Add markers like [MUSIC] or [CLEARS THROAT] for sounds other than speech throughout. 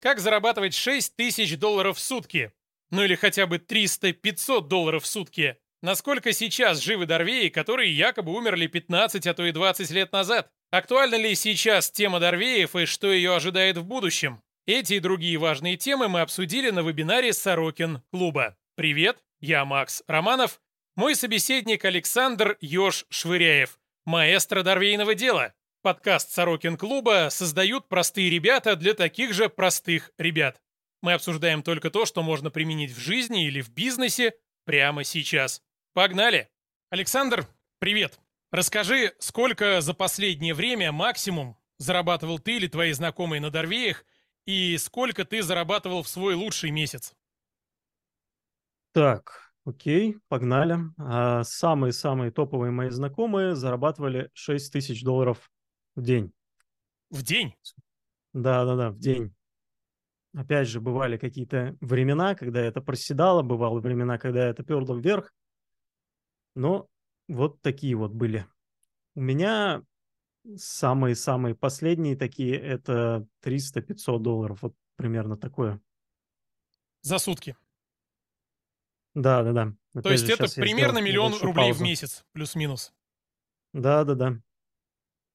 Как зарабатывать 6 тысяч долларов в сутки? Ну или хотя бы 300-500 долларов в сутки? Насколько сейчас живы Дорвеи, которые якобы умерли 15, а то и 20 лет назад? Актуальна ли сейчас тема Дорвеев и что ее ожидает в будущем? Эти и другие важные темы мы обсудили на вебинаре Сорокин клуба. Привет, я Макс Романов, мой собеседник Александр Ёж Швыряев, маэстро Дорвейного дела. Подкаст Сорокин клуба создают простые ребята для таких же простых ребят. Мы обсуждаем только то, что можно применить в жизни или в бизнесе прямо сейчас. Погнали! Александр, привет! Расскажи, сколько за последнее время максимум зарабатывал ты или твои знакомые на Дорвеях, и сколько ты зарабатывал в свой лучший месяц? Так, окей, погнали. А, самые-самые топовые мои знакомые зарабатывали 6 тысяч долларов в день. В день? Да-да-да, в день. Опять же, бывали какие-то времена, когда это проседало, бывало времена, когда это перло вверх. Но вот такие вот были. У меня самые-самые последние такие, это 300-500 долларов. Вот примерно такое. За сутки? Да-да-да. То есть это примерно миллион рублей паузу. в месяц, плюс-минус? Да-да-да.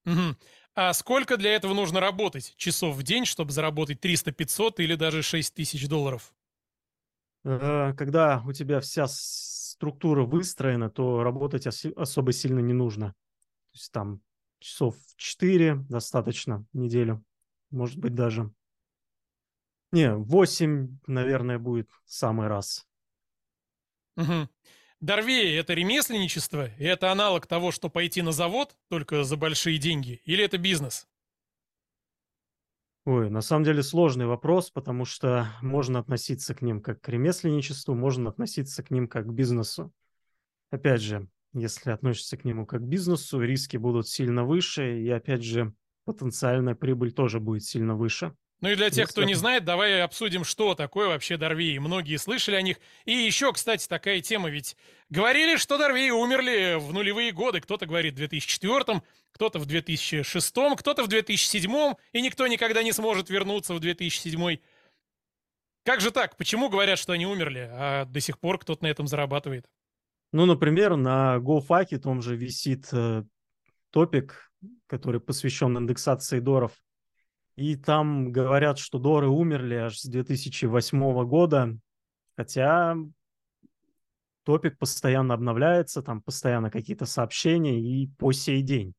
Угу. А сколько для этого нужно работать часов в день, чтобы заработать 300-500 или даже 6 тысяч долларов? Э, когда у тебя вся структура выстроена, то работать особо сильно не нужно. То есть там часов 4 достаточно неделю. Может быть даже... Не, 8, наверное, будет самый раз. Угу. Дорвея – это ремесленничество, и это аналог того, что пойти на завод только за большие деньги, или это бизнес? Ой, на самом деле сложный вопрос, потому что можно относиться к ним как к ремесленничеству, можно относиться к ним как к бизнесу. Опять же, если относишься к нему как к бизнесу, риски будут сильно выше, и опять же, потенциальная прибыль тоже будет сильно выше. Ну и для тех, кто не знает, давай обсудим, что такое вообще Дорвеи. Многие слышали о них. И еще, кстати, такая тема, ведь говорили, что Дорвеи умерли в нулевые годы. Кто-то говорит в 2004, кто-то в 2006, кто-то в 2007, и никто никогда не сможет вернуться в 2007. Как же так? Почему говорят, что они умерли, а до сих пор кто-то на этом зарабатывает? Ну, например, на GoFack том же висит э, топик, который посвящен индексации доров и там говорят, что Доры умерли аж с 2008 года, хотя топик постоянно обновляется, там постоянно какие-то сообщения и по сей день.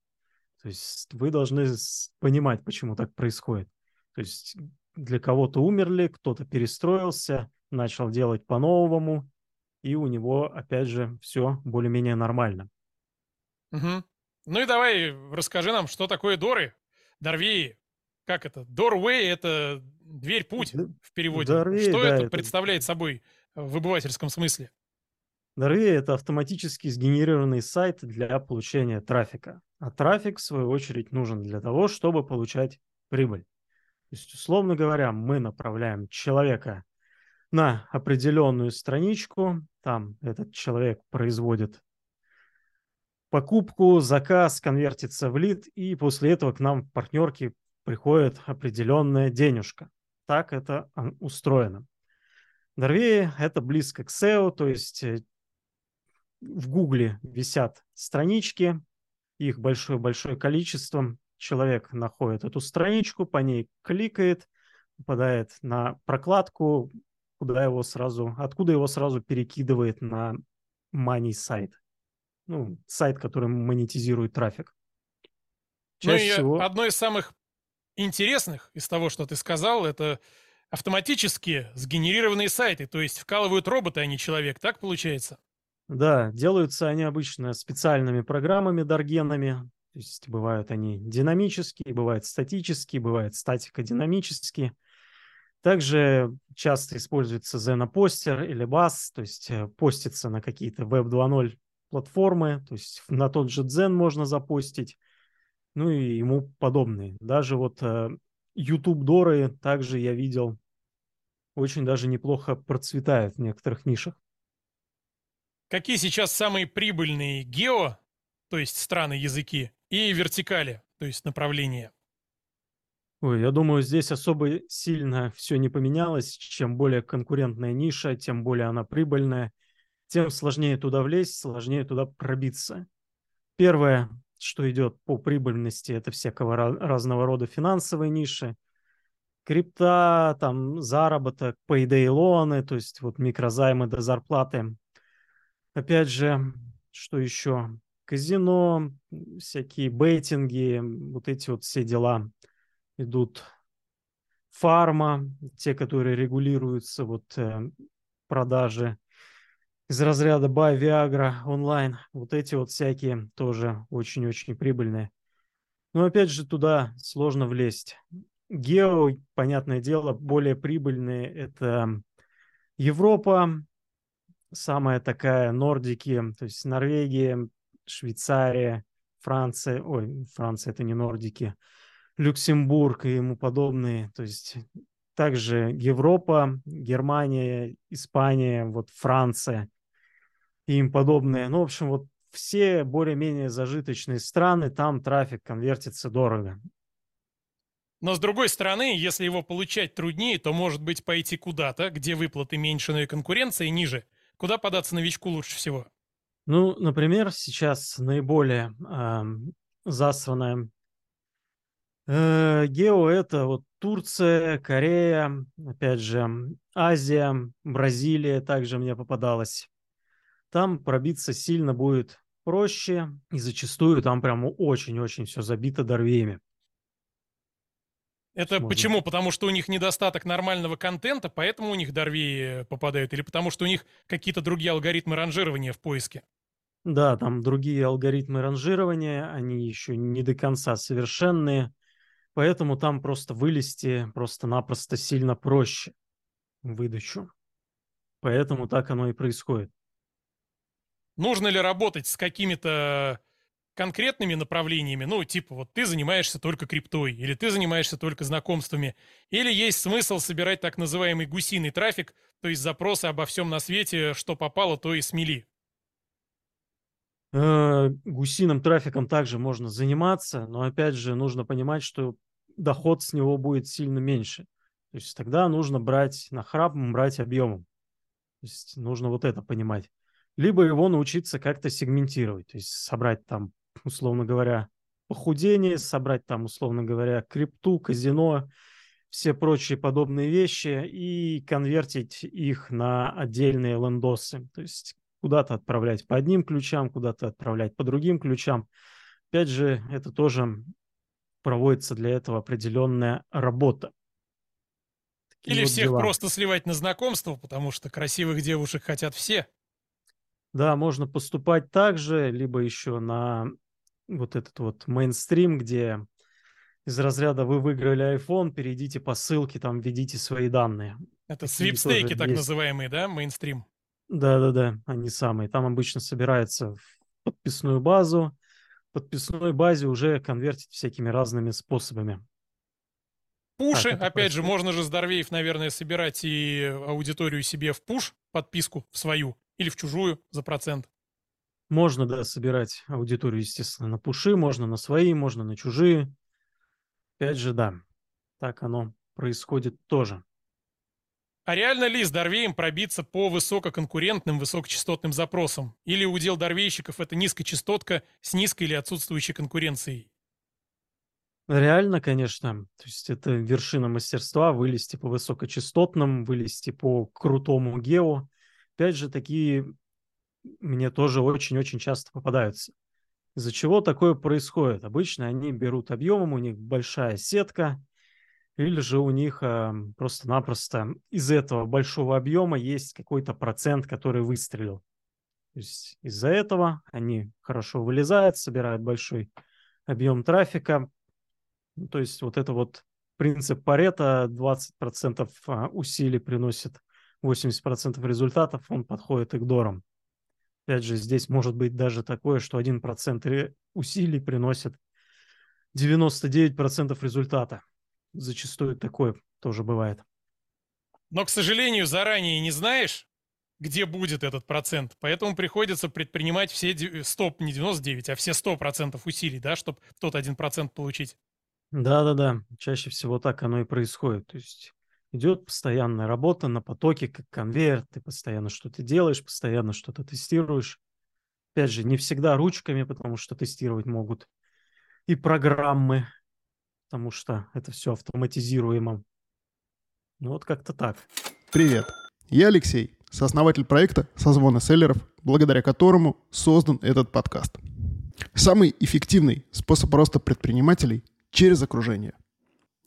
То есть вы должны понимать, почему так происходит. То есть для кого-то умерли, кто-то перестроился, начал делать по-новому, и у него, опять же, все более-менее нормально. Угу. Ну и давай расскажи нам, что такое Доры, Дорвеи, как это? Doorway — это дверь-путь в переводе. Doorway, Что да, это, это представляет собой в обывательском смысле? Doorway — это автоматически сгенерированный сайт для получения трафика. А трафик, в свою очередь, нужен для того, чтобы получать прибыль. То есть, условно говоря, мы направляем человека на определенную страничку, там этот человек производит покупку, заказ конвертится в лид, и после этого к нам в партнерке приходит определенная денежка. Так это устроено. Норвегия – это близко к SEO, то есть э, в Гугле висят странички, их большое-большое количество. Человек находит эту страничку, по ней кликает, попадает на прокладку, куда его сразу, откуда его сразу перекидывает на money сайт. Ну, сайт, который монетизирует трафик. Чаще ну и всего... одно из самых интересных из того, что ты сказал, это автоматически сгенерированные сайты, то есть вкалывают роботы, а не человек, так получается? Да, делаются они обычно специальными программами, даргенами, то есть бывают они динамические, бывают статические, бывает статико-динамические. Также часто используется Zenopostер или BAS, то есть э, постится на какие-то Web 2.0 платформы, то есть на тот же Zen можно запостить ну и ему подобные. Даже вот э, YouTube Доры также я видел очень даже неплохо процветает в некоторых нишах. Какие сейчас самые прибыльные гео, то есть страны, языки, и вертикали, то есть направления? Ой, я думаю, здесь особо сильно все не поменялось. Чем более конкурентная ниша, тем более она прибыльная, тем сложнее туда влезть, сложнее туда пробиться. Первое, что идет по прибыльности, это всякого разного рода финансовые ниши, крипта, там заработок, payday лоны, то есть вот микрозаймы до зарплаты. Опять же, что еще? Казино, всякие бейтинги, вот эти вот все дела идут. Фарма, те, которые регулируются, вот э, продажи из разряда Buy Viagra онлайн. Вот эти вот всякие тоже очень-очень прибыльные. Но опять же туда сложно влезть. Гео, понятное дело, более прибыльные это Европа, самая такая Нордики, то есть Норвегия, Швейцария, Франция, ой, Франция это не Нордики, Люксембург и ему подобные, то есть также Европа, Германия, Испания, вот Франция и им подобные. Ну, в общем, вот все более-менее зажиточные страны, там трафик конвертится дорого. Но с другой стороны, если его получать труднее, то может быть пойти куда-то, где выплаты меньше, но и конкуренция ниже. Куда податься новичку лучше всего? Ну, например, сейчас наиболее э, засранная э, гео это вот Турция, Корея, опять же, Азия, Бразилия также мне попадалась. Там пробиться сильно будет проще, и зачастую там прямо очень-очень все забито дорвеями. Это Можно. почему? Потому что у них недостаток нормального контента, поэтому у них дорвеи попадают? Или потому что у них какие-то другие алгоритмы ранжирования в поиске? Да, там другие алгоритмы ранжирования, они еще не до конца совершенные, поэтому там просто вылезти просто-напросто сильно проще выдачу. Поэтому так оно и происходит. Нужно ли работать с какими-то конкретными направлениями, ну, типа, вот ты занимаешься только криптой, или ты занимаешься только знакомствами, или есть смысл собирать так называемый гусиный трафик, то есть запросы обо всем на свете, что попало, то и смели. Э, гусиным трафиком также можно заниматься, но опять же нужно понимать, что доход с него будет сильно меньше. То есть тогда нужно брать на храпом, брать объемом. То есть нужно вот это понимать. Либо его научиться как-то сегментировать, то есть собрать там условно говоря, похудение, собрать там, условно говоря, крипту, казино, все прочие подобные вещи и конвертить их на отдельные лендосы. То есть куда-то отправлять по одним ключам, куда-то отправлять по другим ключам. Опять же, это тоже проводится для этого определенная работа. Такие Или вот всех дела. просто сливать на знакомство, потому что красивых девушек хотят все. Да, можно поступать так же, либо еще на вот этот вот мейнстрим, где из разряда вы выиграли iPhone, перейдите по ссылке, там введите свои данные. Это свипстейки так есть. называемые, да, мейнстрим? Да-да-да, они самые. Там обычно собирается в подписную базу. В подписной базе уже конвертить всякими разными способами. Пуши, так, опять же, можно же здоровеев, наверное, собирать и аудиторию себе в пуш, подписку в свою или в чужую за процент. Можно, да, собирать аудиторию, естественно, на пуши, можно на свои, можно на чужие. Опять же, да, так оно происходит тоже. А реально ли с Дорвеем пробиться по высококонкурентным, высокочастотным запросам? Или удел дорвейщиков это низкочастотка с низкой или отсутствующей конкуренцией? Реально, конечно. То есть это вершина мастерства вылезти по высокочастотным, вылезти по крутому гео. Опять же, такие мне тоже очень-очень часто попадаются. Из-за чего такое происходит? Обычно они берут объемом, у них большая сетка, или же у них э, просто-напросто из этого большого объема есть какой-то процент, который выстрелил. То есть из-за этого они хорошо вылезают, собирают большой объем трафика. Ну, то есть вот это вот принцип Парета, 20% а, усилий приносит 80% результатов, он подходит к дорам. Опять же, здесь может быть даже такое, что 1% усилий приносит 99% результата. Зачастую такое тоже бывает. Но, к сожалению, заранее не знаешь, где будет этот процент. Поэтому приходится предпринимать все 100, не 99, а все 100% усилий, да, чтобы тот 1% получить. Да-да-да, чаще всего так оно и происходит. То есть идет постоянная работа на потоке, как конвейер, ты постоянно что-то делаешь, постоянно что-то тестируешь. Опять же, не всегда ручками, потому что тестировать могут и программы, потому что это все автоматизируемо. Ну вот как-то так. Привет, я Алексей, сооснователь проекта «Созвоны селлеров», благодаря которому создан этот подкаст. Самый эффективный способ роста предпринимателей через окружение.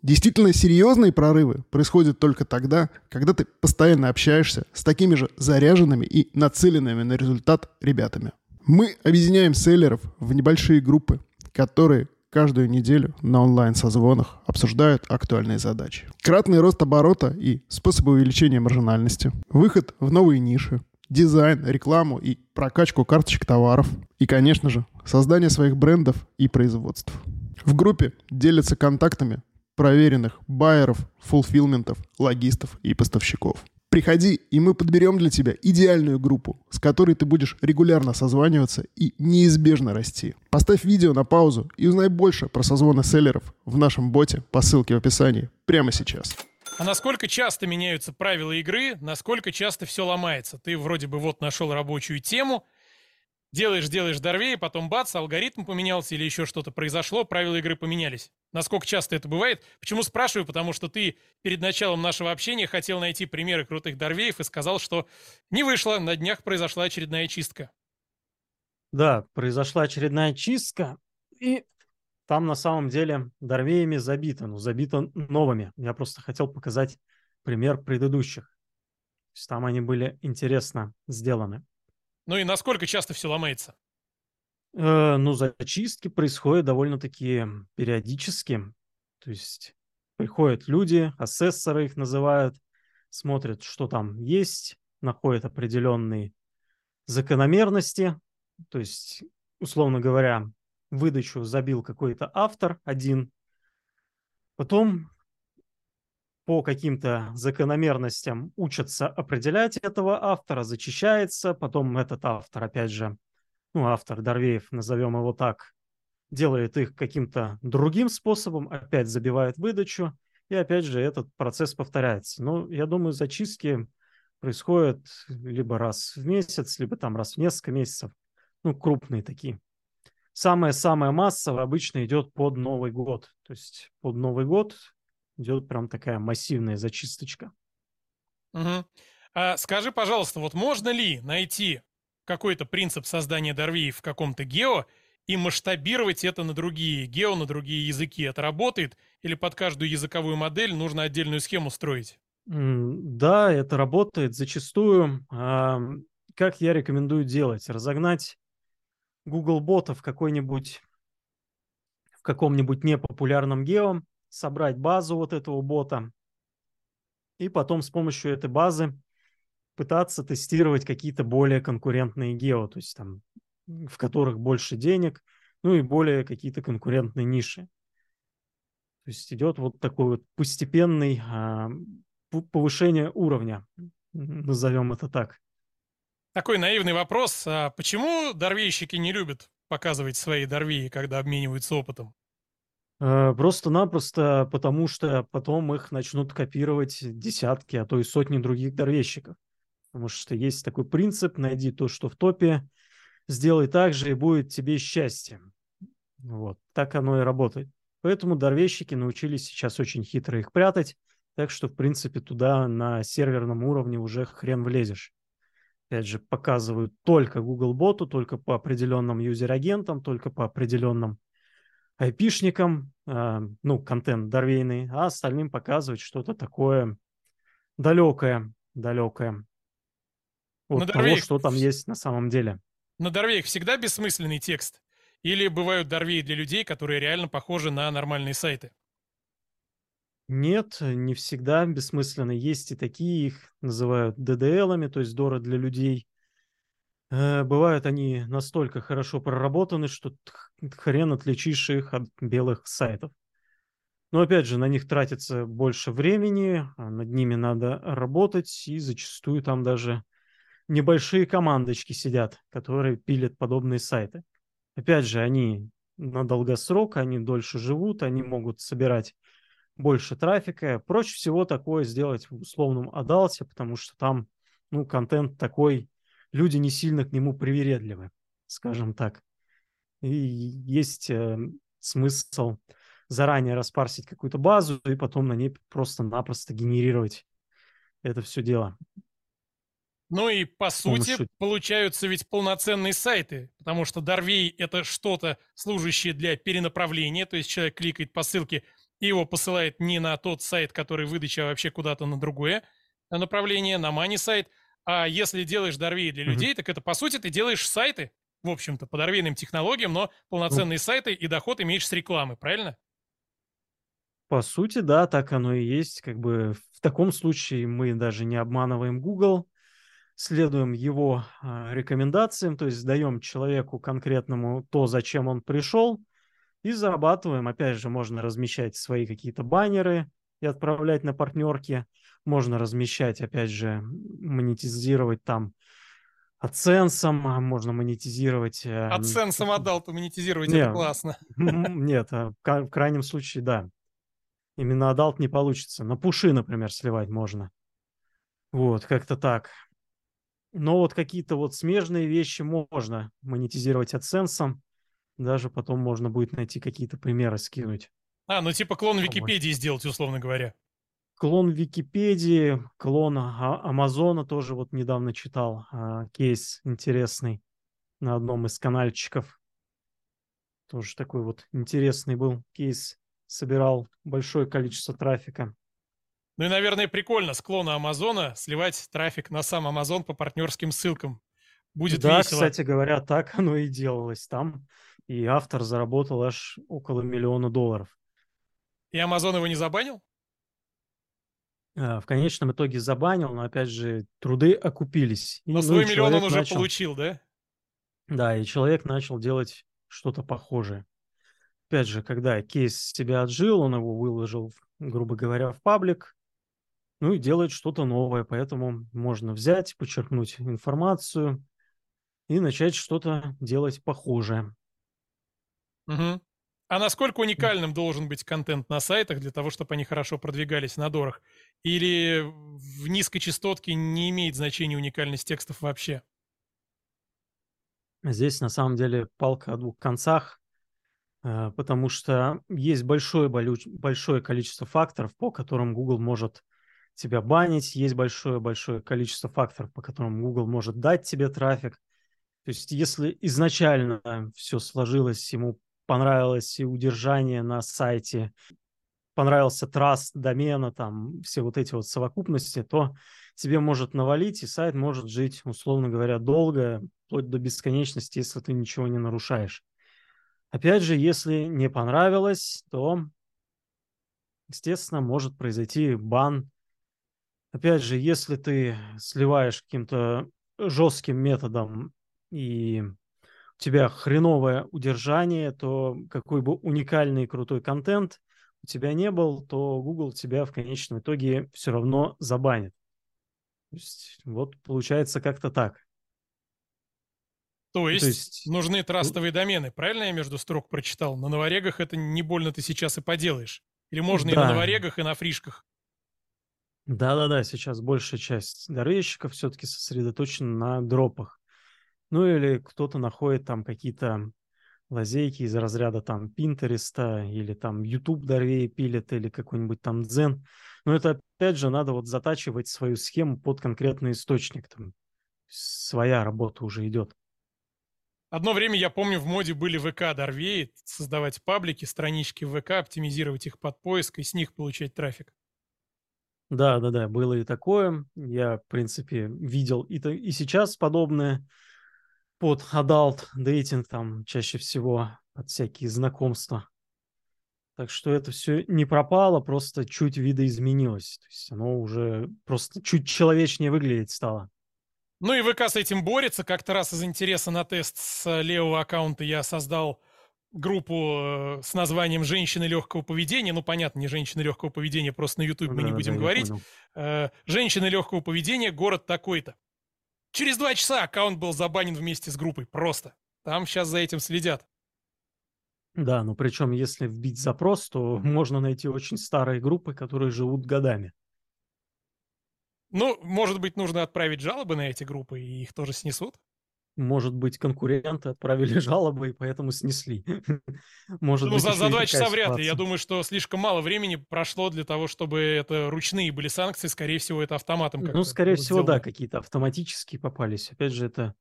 Действительно серьезные прорывы происходят только тогда, когда ты постоянно общаешься с такими же заряженными и нацеленными на результат ребятами. Мы объединяем селлеров в небольшие группы, которые каждую неделю на онлайн-созвонах обсуждают актуальные задачи. Кратный рост оборота и способы увеличения маржинальности, выход в новые ниши, дизайн, рекламу и прокачку карточек товаров. И, конечно же, создание своих брендов и производств. В группе делятся контактами проверенных байеров, фулфилментов, логистов и поставщиков. Приходи, и мы подберем для тебя идеальную группу, с которой ты будешь регулярно созваниваться и неизбежно расти. Поставь видео на паузу и узнай больше про созвоны селлеров в нашем боте по ссылке в описании прямо сейчас. А насколько часто меняются правила игры, насколько часто все ломается? Ты вроде бы вот нашел рабочую тему, делаешь, делаешь дорвей, потом бац, алгоритм поменялся или еще что-то произошло, правила игры поменялись. Насколько часто это бывает? Почему спрашиваю? Потому что ты перед началом нашего общения хотел найти примеры крутых дорвеев и сказал, что не вышло, на днях произошла очередная чистка. Да, произошла очередная чистка, и там на самом деле дорвеями забито, ну, забито новыми. Я просто хотел показать пример предыдущих. То есть там они были интересно сделаны. Ну и насколько часто все ломается? Э, ну, зачистки происходят довольно-таки периодически. То есть приходят люди, асессоры их называют, смотрят, что там есть, находят определенные закономерности. То есть, условно говоря, выдачу забил какой-то автор один, потом по каким-то закономерностям учатся определять этого автора, зачищается, потом этот автор, опять же, ну, автор Дорвеев, назовем его так, делает их каким-то другим способом, опять забивает выдачу, и опять же этот процесс повторяется. Ну, я думаю, зачистки происходят либо раз в месяц, либо там раз в несколько месяцев, ну, крупные такие. Самая-самая массовая обычно идет под Новый год. То есть под Новый год идет прям такая массивная зачисточка. Угу. А скажи, пожалуйста, вот можно ли найти какой-то принцип создания Дарвии в каком-то гео и масштабировать это на другие гео, на другие языки. Это работает? Или под каждую языковую модель нужно отдельную схему строить? Да, это работает зачастую. Как я рекомендую делать? Разогнать Google бота в какой-нибудь в каком-нибудь непопулярном гео, собрать базу вот этого бота, и потом с помощью этой базы пытаться тестировать какие-то более конкурентные гео, то есть там, в которых больше денег, ну и более какие-то конкурентные ниши. То есть идет вот такой вот постепенный а, повышение уровня, назовем это так. Такой наивный вопрос. А почему дорвейщики не любят показывать свои дорвеи, когда обмениваются опытом? А, просто-напросто потому, что потом их начнут копировать десятки, а то и сотни других дорвейщиков. Потому что есть такой принцип, найди то, что в топе, сделай так же, и будет тебе счастье. Вот, так оно и работает. Поэтому дорвещики научились сейчас очень хитро их прятать, так что, в принципе, туда на серверном уровне уже хрен влезешь. Опять же, показывают только Google боту, только по определенным юзер-агентам, только по определенным айпишникам, э, ну, контент дорвейный, а остальным показывать что-то такое далекое, далекое от на того, что там есть на самом деле. На Дорвеях всегда бессмысленный текст? Или бывают Дорвеи для людей, которые реально похожи на нормальные сайты? Нет, не всегда бессмысленно. Есть и такие, их называют DDL-ами, то есть Дора для людей. Э, бывают они настолько хорошо проработаны, что хрен отличишь их от белых сайтов. Но опять же, на них тратится больше времени, а над ними надо работать, и зачастую там даже небольшие командочки сидят, которые пилят подобные сайты. Опять же, они на долгосрок, они дольше живут, они могут собирать больше трафика. Проще всего такое сделать в условном адалте, потому что там ну, контент такой, люди не сильно к нему привередливы, скажем так. И есть э, смысл заранее распарсить какую-то базу и потом на ней просто-напросто генерировать это все дело. Ну и по сути помощью... получаются ведь полноценные сайты, потому что Дарвей это что-то служащее для перенаправления, то есть человек кликает по ссылке и его посылает не на тот сайт, который выдача, а вообще куда-то на другое направление, на мани сайт. А если делаешь Дарвей для людей, mm-hmm. так это по сути ты делаешь сайты, в общем-то, по дарвейным технологиям, но полноценные mm-hmm. сайты и доход имеешь с рекламы, правильно? По сути, да, так оно и есть. Как бы в таком случае мы даже не обманываем Google, следуем его э, рекомендациям, то есть даем человеку конкретному то, зачем он пришел, и зарабатываем. Опять же, можно размещать свои какие-то баннеры и отправлять на партнерки. Можно размещать, опять же, монетизировать там AdSense, можно монетизировать... Э, AdSense отдал, то монетизировать, нет, это классно. [LAUGHS] Нет, а в крайнем случае, да. Именно adult не получится. На пуши, например, сливать можно. Вот, как-то так. Но вот какие-то вот смежные вещи можно монетизировать AdSense. Даже потом можно будет найти какие-то примеры, скинуть. А, ну типа клон Википедии сделать, условно говоря. Клон Википедии, клон а, Амазона тоже вот недавно читал. А, кейс интересный на одном из канальчиков. Тоже такой вот интересный был кейс собирал большое количество трафика. Ну и, наверное, прикольно с клона Амазона сливать трафик на сам Амазон по партнерским ссылкам. Будет да, весело. кстати говоря, так оно и делалось там. И автор заработал аж около миллиона долларов. И Амазон его не забанил? А, в конечном итоге забанил, но опять же труды окупились. Но ну, свой миллион он уже начал... получил, да? Да, и человек начал делать что-то похожее опять же, когда кейс себя отжил, он его выложил, грубо говоря, в паблик, ну и делает что-то новое, поэтому можно взять, подчеркнуть информацию и начать что-то делать похожее. Угу. А насколько уникальным должен быть контент на сайтах для того, чтобы они хорошо продвигались на дорах? Или в низкой частотке не имеет значения уникальность текстов вообще? Здесь на самом деле палка о двух концах. Э, потому что есть большое, большое количество факторов, по которым Google может тебя банить, есть большое-большое количество факторов, по которым Google может дать тебе трафик. То есть если изначально все сложилось, ему понравилось и удержание на сайте, понравился траст домена, там все вот эти вот совокупности, то тебе может навалить, и сайт может жить, условно говоря, долго, вплоть до бесконечности, если ты ничего не нарушаешь. Опять же, если не понравилось, то, естественно, может произойти бан. Опять же, если ты сливаешь каким-то жестким методом и у тебя хреновое удержание, то какой бы уникальный и крутой контент у тебя не был, то Google тебя в конечном итоге все равно забанит. То есть, вот получается как-то так. То есть, То есть нужны трастовые домены, правильно я между строк прочитал? На новорегах это не больно ты сейчас и поделаешь. Или можно да. и на новорегах, и на фришках? Да-да-да, сейчас большая часть дорожщиков все-таки сосредоточена на дропах. Ну или кто-то находит там какие-то лазейки из разряда там Пинтереста или там YouTube дорвей пилит или какой-нибудь там Дзен. Но это опять же надо вот затачивать свою схему под конкретный источник. Там своя работа уже идет. Одно время, я помню, в моде были ВК Дорвей, создавать паблики, странички в ВК, оптимизировать их под поиск и с них получать трафик. Да, да, да, было и такое. Я, в принципе, видел и, и сейчас подобное под adult дейтинг, там чаще всего под всякие знакомства. Так что это все не пропало, просто чуть видоизменилось. То есть оно уже просто чуть человечнее выглядеть стало. Ну и ВК с этим борется. Как-то раз из интереса на тест с левого аккаунта я создал группу э, с названием «Женщины легкого поведения». Ну, понятно, не «Женщины легкого поведения», просто на YouTube мы да, не будем да, говорить. Э, «Женщины легкого поведения. Город такой-то». Через два часа аккаунт был забанен вместе с группой. Просто. Там сейчас за этим следят. Да, но причем, если вбить запрос, то [LAUGHS] можно найти очень старые группы, которые живут годами. Ну, может быть, нужно отправить жалобы на эти группы, и их тоже снесут? Может быть, конкуренты отправили [LAUGHS] жалобы и поэтому снесли. [LAUGHS] Может ну, быть, за, за два часа вряд ли. Я думаю, что слишком мало времени прошло для того, чтобы это ручные были санкции. Скорее всего, это автоматом. Ну, скорее всего, да, какие-то автоматические попались. Опять же, это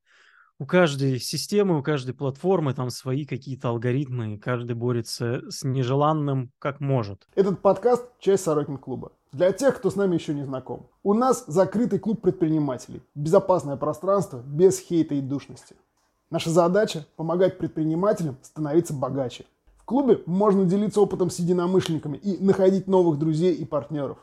у каждой системы, у каждой платформы там свои какие-то алгоритмы, и каждый борется с нежеланным как может. Этот подкаст – часть Сорокин клуба. Для тех, кто с нами еще не знаком. У нас закрытый клуб предпринимателей. Безопасное пространство без хейта и душности. Наша задача – помогать предпринимателям становиться богаче. В клубе можно делиться опытом с единомышленниками и находить новых друзей и партнеров.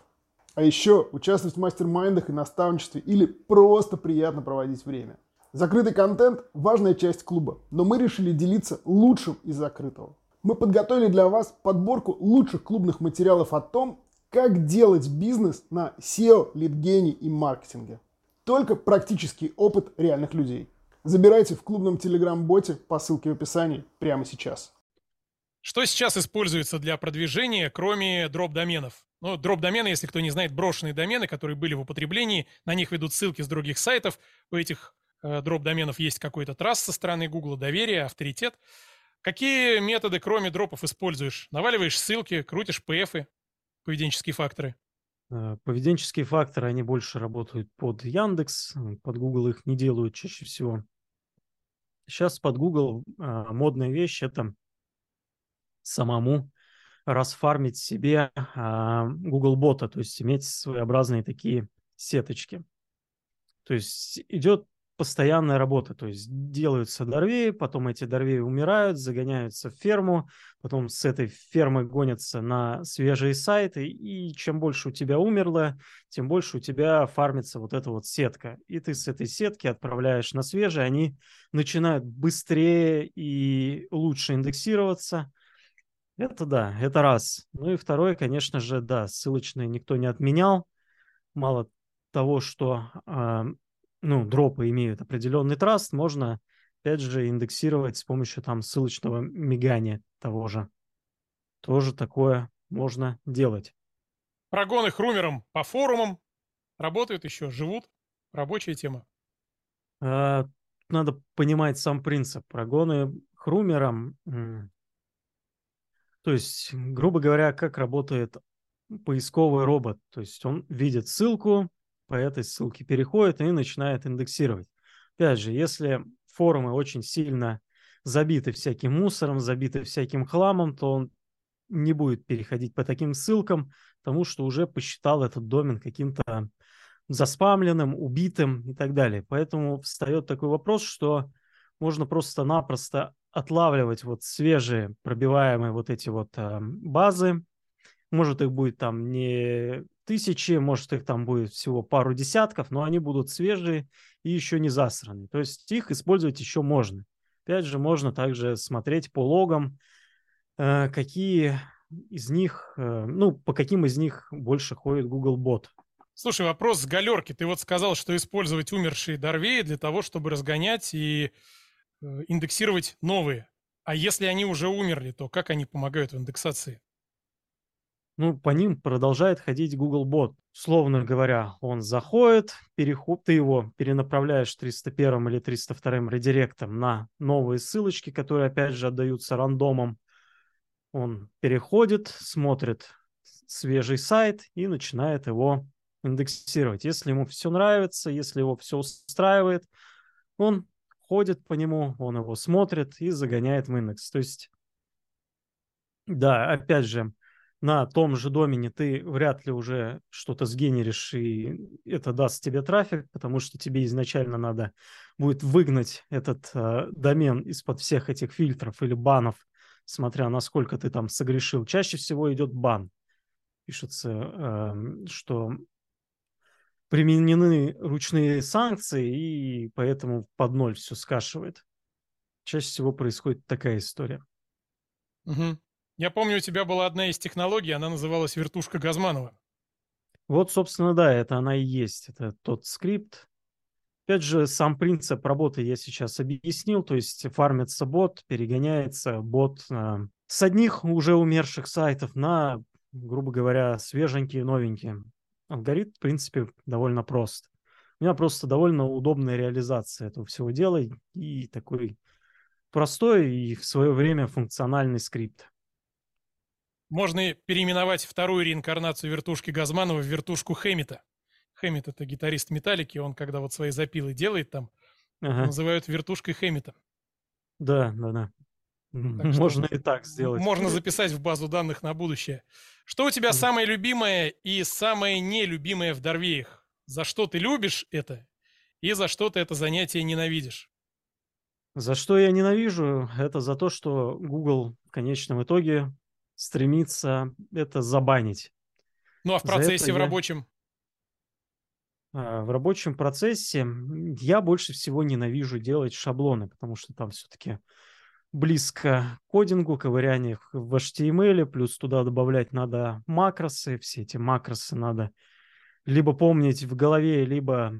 А еще участвовать в мастер-майндах и наставничестве или просто приятно проводить время. Закрытый контент – важная часть клуба, но мы решили делиться лучшим из закрытого. Мы подготовили для вас подборку лучших клубных материалов о том, как делать бизнес на SEO, лидгене и маркетинге. Только практический опыт реальных людей. Забирайте в клубном телеграм-боте по ссылке в описании прямо сейчас. Что сейчас используется для продвижения, кроме дроп-доменов? Ну, дроп-домены, если кто не знает, брошенные домены, которые были в употреблении, на них ведут ссылки с других сайтов. У этих э, дроп-доменов есть какой-то трасс со стороны Google, доверие, авторитет. Какие методы, кроме дропов, используешь? Наваливаешь ссылки, крутишь PF, поведенческие факторы? Э, поведенческие факторы, они больше работают под Яндекс, под Google их не делают чаще всего. Сейчас под Google а, модная вещь – это самому расфармить себе а, Google бота, то есть иметь своеобразные такие сеточки. То есть идет постоянная работа, то есть делаются дорвеи, потом эти дорвеи умирают, загоняются в ферму, потом с этой фермы гонятся на свежие сайты, и чем больше у тебя умерло, тем больше у тебя фармится вот эта вот сетка. И ты с этой сетки отправляешь на свежие, они начинают быстрее и лучше индексироваться. Это да, это раз. Ну и второе, конечно же, да, ссылочные никто не отменял. Мало того, что а, ну, дропы имеют определенный траст, можно, опять же, индексировать с помощью там ссылочного мигания того же. Тоже такое можно делать. Прогоны хрумером по форумам работают еще, живут. Рабочая тема. А, надо понимать сам принцип. Прогоны хрумером, то есть, грубо говоря, как работает поисковый робот. То есть он видит ссылку, по этой ссылке переходит и начинает индексировать. Опять же, если форумы очень сильно забиты всяким мусором, забиты всяким хламом, то он не будет переходить по таким ссылкам, потому что уже посчитал этот домен каким-то заспамленным, убитым и так далее. Поэтому встает такой вопрос, что можно просто-напросто отлавливать вот свежие пробиваемые вот эти вот э, базы. Может, их будет там не тысячи, может, их там будет всего пару десятков, но они будут свежие и еще не засраны. То есть их использовать еще можно. Опять же, можно также смотреть по логам, э, какие из них, э, ну, по каким из них больше ходит Google Bot. Слушай, вопрос с галерки. Ты вот сказал, что использовать умершие дорвеи для того, чтобы разгонять и э, индексировать новые. А если они уже умерли, то как они помогают в индексации? Ну, по ним продолжает ходить Google Bot. Словно говоря, он заходит, переход, ты его перенаправляешь 301 или 302 редиректом на новые ссылочки, которые, опять же, отдаются рандомом. Он переходит, смотрит свежий сайт и начинает его индексировать. Если ему все нравится, если его все устраивает, он ходит по нему, он его смотрит и загоняет в индекс. То есть, да, опять же, на том же домене ты вряд ли уже что-то сгенеришь, и это даст тебе трафик, потому что тебе изначально надо будет выгнать этот э, домен из-под всех этих фильтров или банов, смотря насколько ты там согрешил. Чаще всего идет бан. Пишется, э, что применены ручные санкции, и поэтому под ноль все скашивает. Чаще всего происходит такая история. Угу. Я помню, у тебя была одна из технологий, она называлась вертушка Газманова. Вот, собственно, да, это она и есть. Это тот скрипт. Опять же, сам принцип работы я сейчас объяснил. То есть фармится бот, перегоняется бот, с одних уже умерших сайтов на, грубо говоря, свеженькие, новенькие. Алгоритм, в принципе, довольно прост. У меня просто довольно удобная реализация этого всего дела и такой простой и в свое время функциональный скрипт. Можно переименовать вторую реинкарнацию вертушки Газманова в вертушку Хэммита. Хэммит — это гитарист Металлики, он когда вот свои запилы делает там, ага. называют вертушкой Хэммита. Да, да, да. Так можно и так сделать. Можно записать в базу данных на будущее. Что у тебя самое любимое и самое нелюбимое в Дорвеях? За что ты любишь это и за что ты это занятие ненавидишь? За что я ненавижу? Это за то, что Google в конечном итоге стремится это забанить. Ну а в процессе, в рабочем? А, в рабочем процессе я больше всего ненавижу делать шаблоны, потому что там все-таки близко к кодингу, ковыряние в HTML, плюс туда добавлять надо макросы, все эти макросы надо либо помнить в голове, либо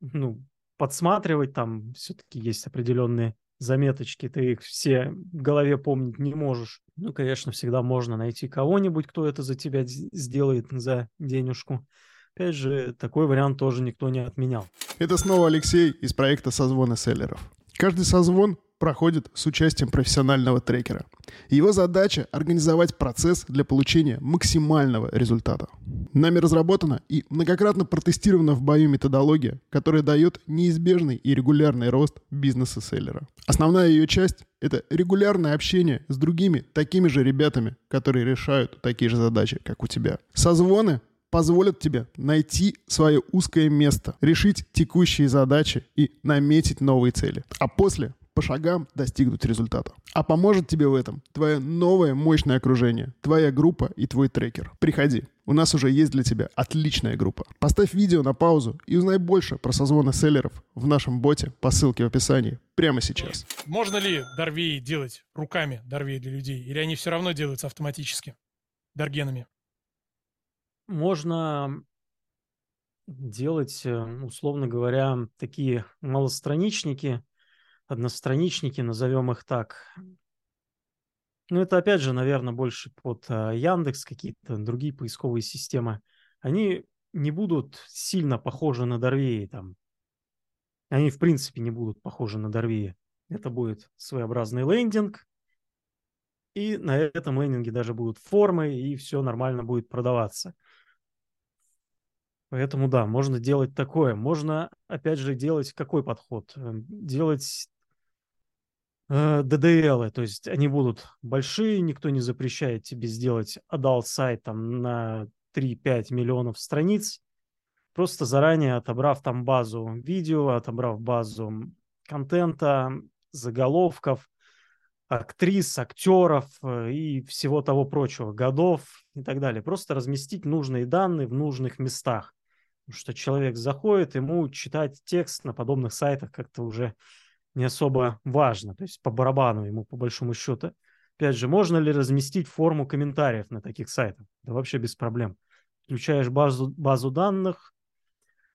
ну, подсматривать, там все-таки есть определенные заметочки, ты их все в голове помнить не можешь. Ну, конечно, всегда можно найти кого-нибудь, кто это за тебя сделает за денежку. Опять же, такой вариант тоже никто не отменял. Это снова Алексей из проекта «Созвоны селлеров». Каждый созвон проходит с участием профессионального трекера. Его задача – организовать процесс для получения максимального результата. Нами разработана и многократно протестирована в бою методология, которая дает неизбежный и регулярный рост бизнеса селлера. Основная ее часть – это регулярное общение с другими такими же ребятами, которые решают такие же задачи, как у тебя. Созвоны позволят тебе найти свое узкое место, решить текущие задачи и наметить новые цели. А после по шагам достигнуть результата. А поможет тебе в этом твое новое мощное окружение, твоя группа и твой трекер. Приходи, у нас уже есть для тебя отличная группа. Поставь видео на паузу и узнай больше про созвоны селлеров в нашем боте по ссылке в описании прямо сейчас. Можно ли Дарвей делать руками Дарвей для людей? Или они все равно делаются автоматически? Даргенами? можно делать, э, условно говоря, такие малостраничники, одностраничники, назовем их так. Ну, это опять же, наверное, больше под э, Яндекс, какие-то другие поисковые системы. Они не будут сильно похожи на Дорвеи там. Они, в принципе, не будут похожи на Дорвеи. Это будет своеобразный лендинг, и на этом лендинге даже будут формы, и все нормально будет продаваться. Поэтому да, можно делать такое. Можно, опять же, делать какой подход? Эм, делать э, DDL, то есть они будут большие, никто не запрещает тебе сделать adult сайт там на 3-5 миллионов страниц, просто заранее отобрав там базу видео, отобрав базу контента, заголовков, актрис, актеров э, и всего того прочего, годов и так далее. Просто разместить нужные данные в нужных местах что человек заходит, ему читать текст на подобных сайтах как-то уже не особо важно, то есть по барабану ему по большому счету. Опять же, можно ли разместить форму комментариев на таких сайтах? Да вообще без проблем. Включаешь базу, базу данных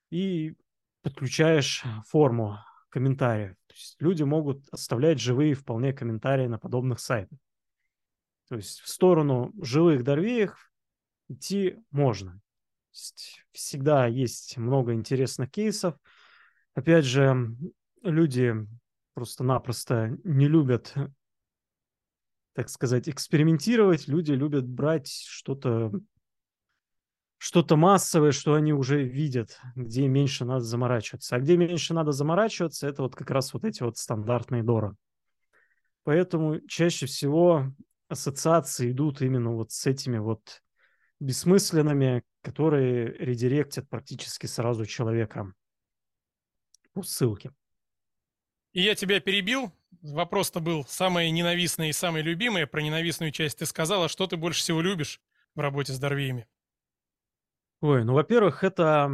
и подключаешь форму комментариев. То есть люди могут оставлять живые вполне комментарии на подобных сайтах. То есть в сторону живых дорвеев идти можно всегда есть много интересных кейсов. Опять же, люди просто-напросто не любят, так сказать, экспериментировать. Люди любят брать что-то что-то массовое, что они уже видят, где меньше надо заморачиваться. А где меньше надо заморачиваться, это вот как раз вот эти вот стандартные дора. Поэтому чаще всего ассоциации идут именно вот с этими вот бессмысленными, которые редиректят практически сразу человека по ссылке. И я тебя перебил. Вопрос-то был самое ненавистное и самое любимое. Про ненавистную часть ты сказала. Что ты больше всего любишь в работе с Дорвеями? Ой, ну, во-первых, это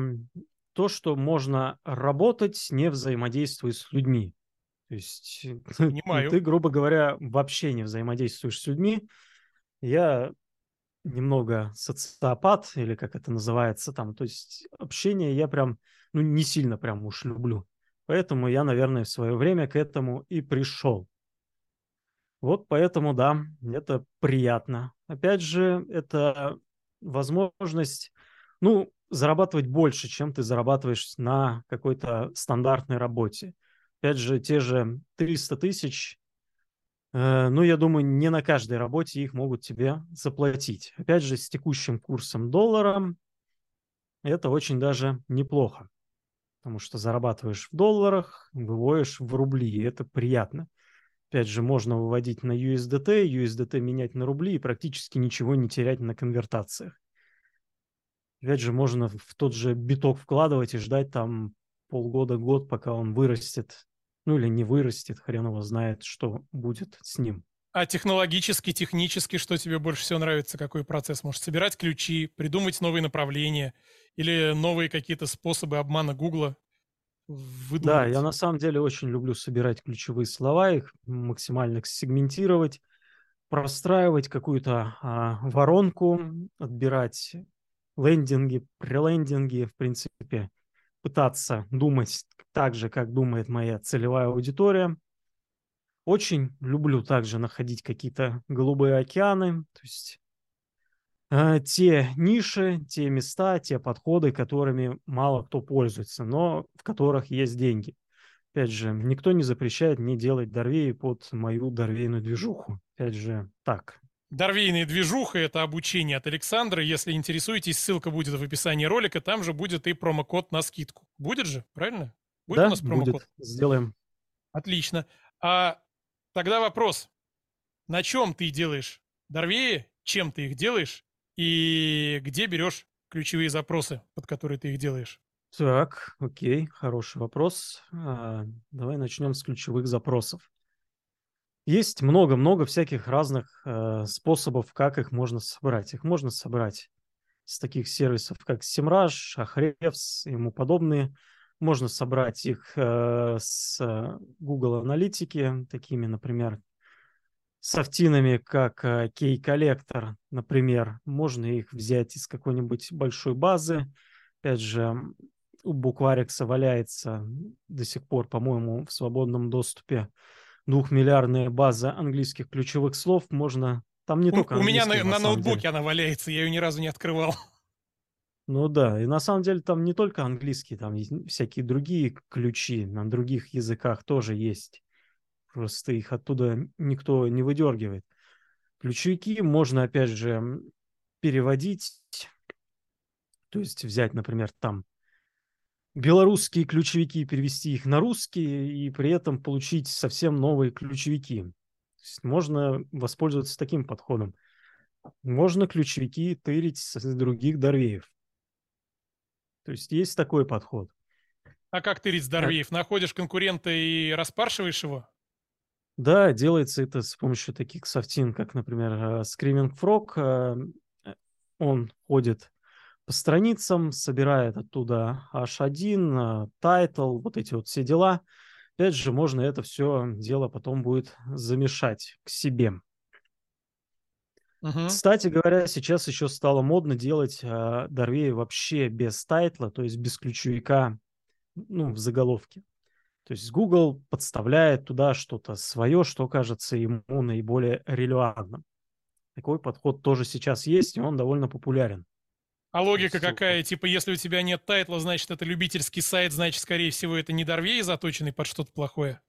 то, что можно работать, не взаимодействуя с людьми. То есть [LAUGHS] Понимаю. ты, грубо говоря, вообще не взаимодействуешь с людьми. Я немного социопат, или как это называется там. То есть общение я прям, ну, не сильно прям уж люблю. Поэтому я, наверное, в свое время к этому и пришел. Вот поэтому, да, это приятно. Опять же, это возможность, ну, зарабатывать больше, чем ты зарабатываешь на какой-то стандартной работе. Опять же, те же 300 тысяч, э, ну, я думаю, не на каждой работе их могут тебе заплатить. Опять же, с текущим курсом доллара это очень даже неплохо, потому что зарабатываешь в долларах, выводишь в рубли, и это приятно. Опять же, можно выводить на USDT, USDT менять на рубли и практически ничего не терять на конвертациях. Опять же, можно в тот же биток вкладывать и ждать там полгода-год, пока он вырастет. Ну или не вырастет, хрен его знает, что будет с ним. А технологически, технически, что тебе больше всего нравится? Какой процесс? Может, собирать ключи, придумать новые направления или новые какие-то способы обмана Гугла? Выдумать? Да, я на самом деле очень люблю собирать ключевые слова, их максимально сегментировать, простраивать какую-то а, воронку, отбирать лендинги, прелендинги, в принципе, пытаться думать так же, как думает моя целевая аудитория. Очень люблю также находить какие-то голубые океаны, то есть э, те ниши, те места, те подходы, которыми мало кто пользуется, но в которых есть деньги. Опять же, никто не запрещает мне делать Дорвеи под мою Дорвейную движуху. Опять же, так, Дарвейная движуха — это обучение от Александра. Если интересуетесь, ссылка будет в описании ролика. Там же будет и промокод на скидку. Будет же, правильно? Будет да, у нас промокод? будет. Сделаем. Отлично. А тогда вопрос. На чем ты делаешь Дарвеи? Чем ты их делаешь? И где берешь ключевые запросы, под которые ты их делаешь? Так, окей, хороший вопрос. А, давай начнем с ключевых запросов. Есть много-много всяких разных э, способов, как их можно собрать. Их можно собрать с таких сервисов, как Semrush, Ahrefs и ему подобные. Можно собрать их э, с Google Аналитики, такими, например, софтинами, как э, Key-коллектор, например. Можно их взять из какой-нибудь большой базы. Опять же, у букварикса валяется до сих пор, по-моему, в свободном доступе двухмиллиардная база английских ключевых слов, можно... Там не у, только У меня на, на, на ноутбуке деле. она валяется, я ее ни разу не открывал. Ну да, и на самом деле там не только английский, там есть всякие другие ключи, на других языках тоже есть. Просто их оттуда никто не выдергивает. Ключевики можно, опять же, переводить, то есть взять, например, там белорусские ключевики, перевести их на русские и при этом получить совсем новые ключевики. можно воспользоваться таким подходом. Можно ключевики тырить с других дорвеев. То есть есть такой подход. А как тырить с дорвеев? Находишь конкурента и распаршиваешь его? Да, делается это с помощью таких софтин, как, например, э, Screaming Frog. Э, он ходит по страницам, собирает оттуда H1, title, вот эти вот все дела. Опять же, можно это все дело потом будет замешать к себе. Угу. Кстати говоря, сейчас еще стало модно делать э, Дорвей вообще без тайтла, то есть без ключевика ну, в заголовке. То есть Google подставляет туда что-то свое, что кажется ему наиболее релевантным. Такой подход тоже сейчас есть, и он довольно популярен. А логика Сука. какая? Типа, если у тебя нет тайтла, значит, это любительский сайт, значит, скорее всего, это не Дорвей заточенный под что-то плохое?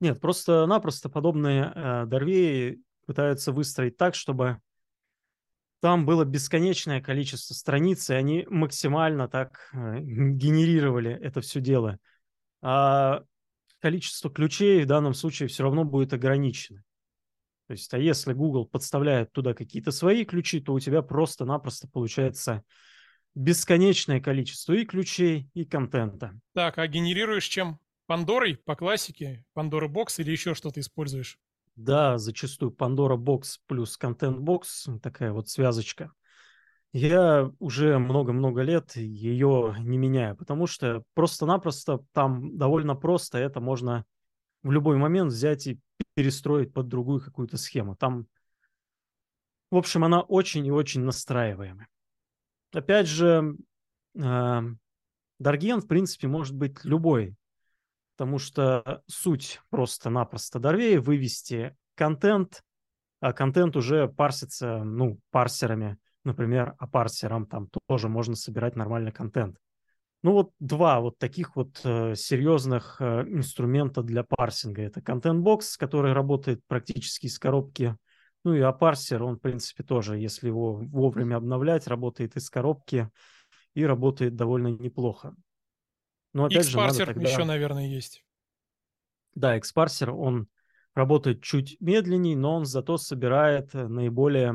Нет, просто-напросто подобные э, Дорвеи пытаются выстроить так, чтобы там было бесконечное количество страниц, и они максимально так э, генерировали это все дело. А количество ключей в данном случае все равно будет ограничено. То есть, а если Google подставляет туда какие-то свои ключи, то у тебя просто-напросто получается бесконечное количество и ключей, и контента. Так, а генерируешь чем? Пандорой по классике? Пандора бокс или еще что-то используешь? Да, зачастую Pandora Box плюс Content Box, такая вот связочка. Я уже много-много лет ее не меняю, потому что просто-напросто там довольно просто это можно в любой момент взять и перестроить под другую какую-то схему. Там, в общем, она очень и очень настраиваемая. Опять же, э, Дарген, в принципе, может быть любой, потому что суть просто-напросто Дарвея вывести контент, а контент уже парсится, ну, парсерами, например, а парсерам там тоже можно собирать нормальный контент. Ну вот два вот таких вот э, серьезных э, инструмента для парсинга. Это контент-бокс, который работает практически из коробки. Ну и апарсер, он, в принципе, тоже, если его вовремя обновлять, работает из коробки и работает довольно неплохо. Но опять же, надо тогда... еще, наверное, есть. Да, экспарсер, он работает чуть медленнее, но он зато собирает э, наиболее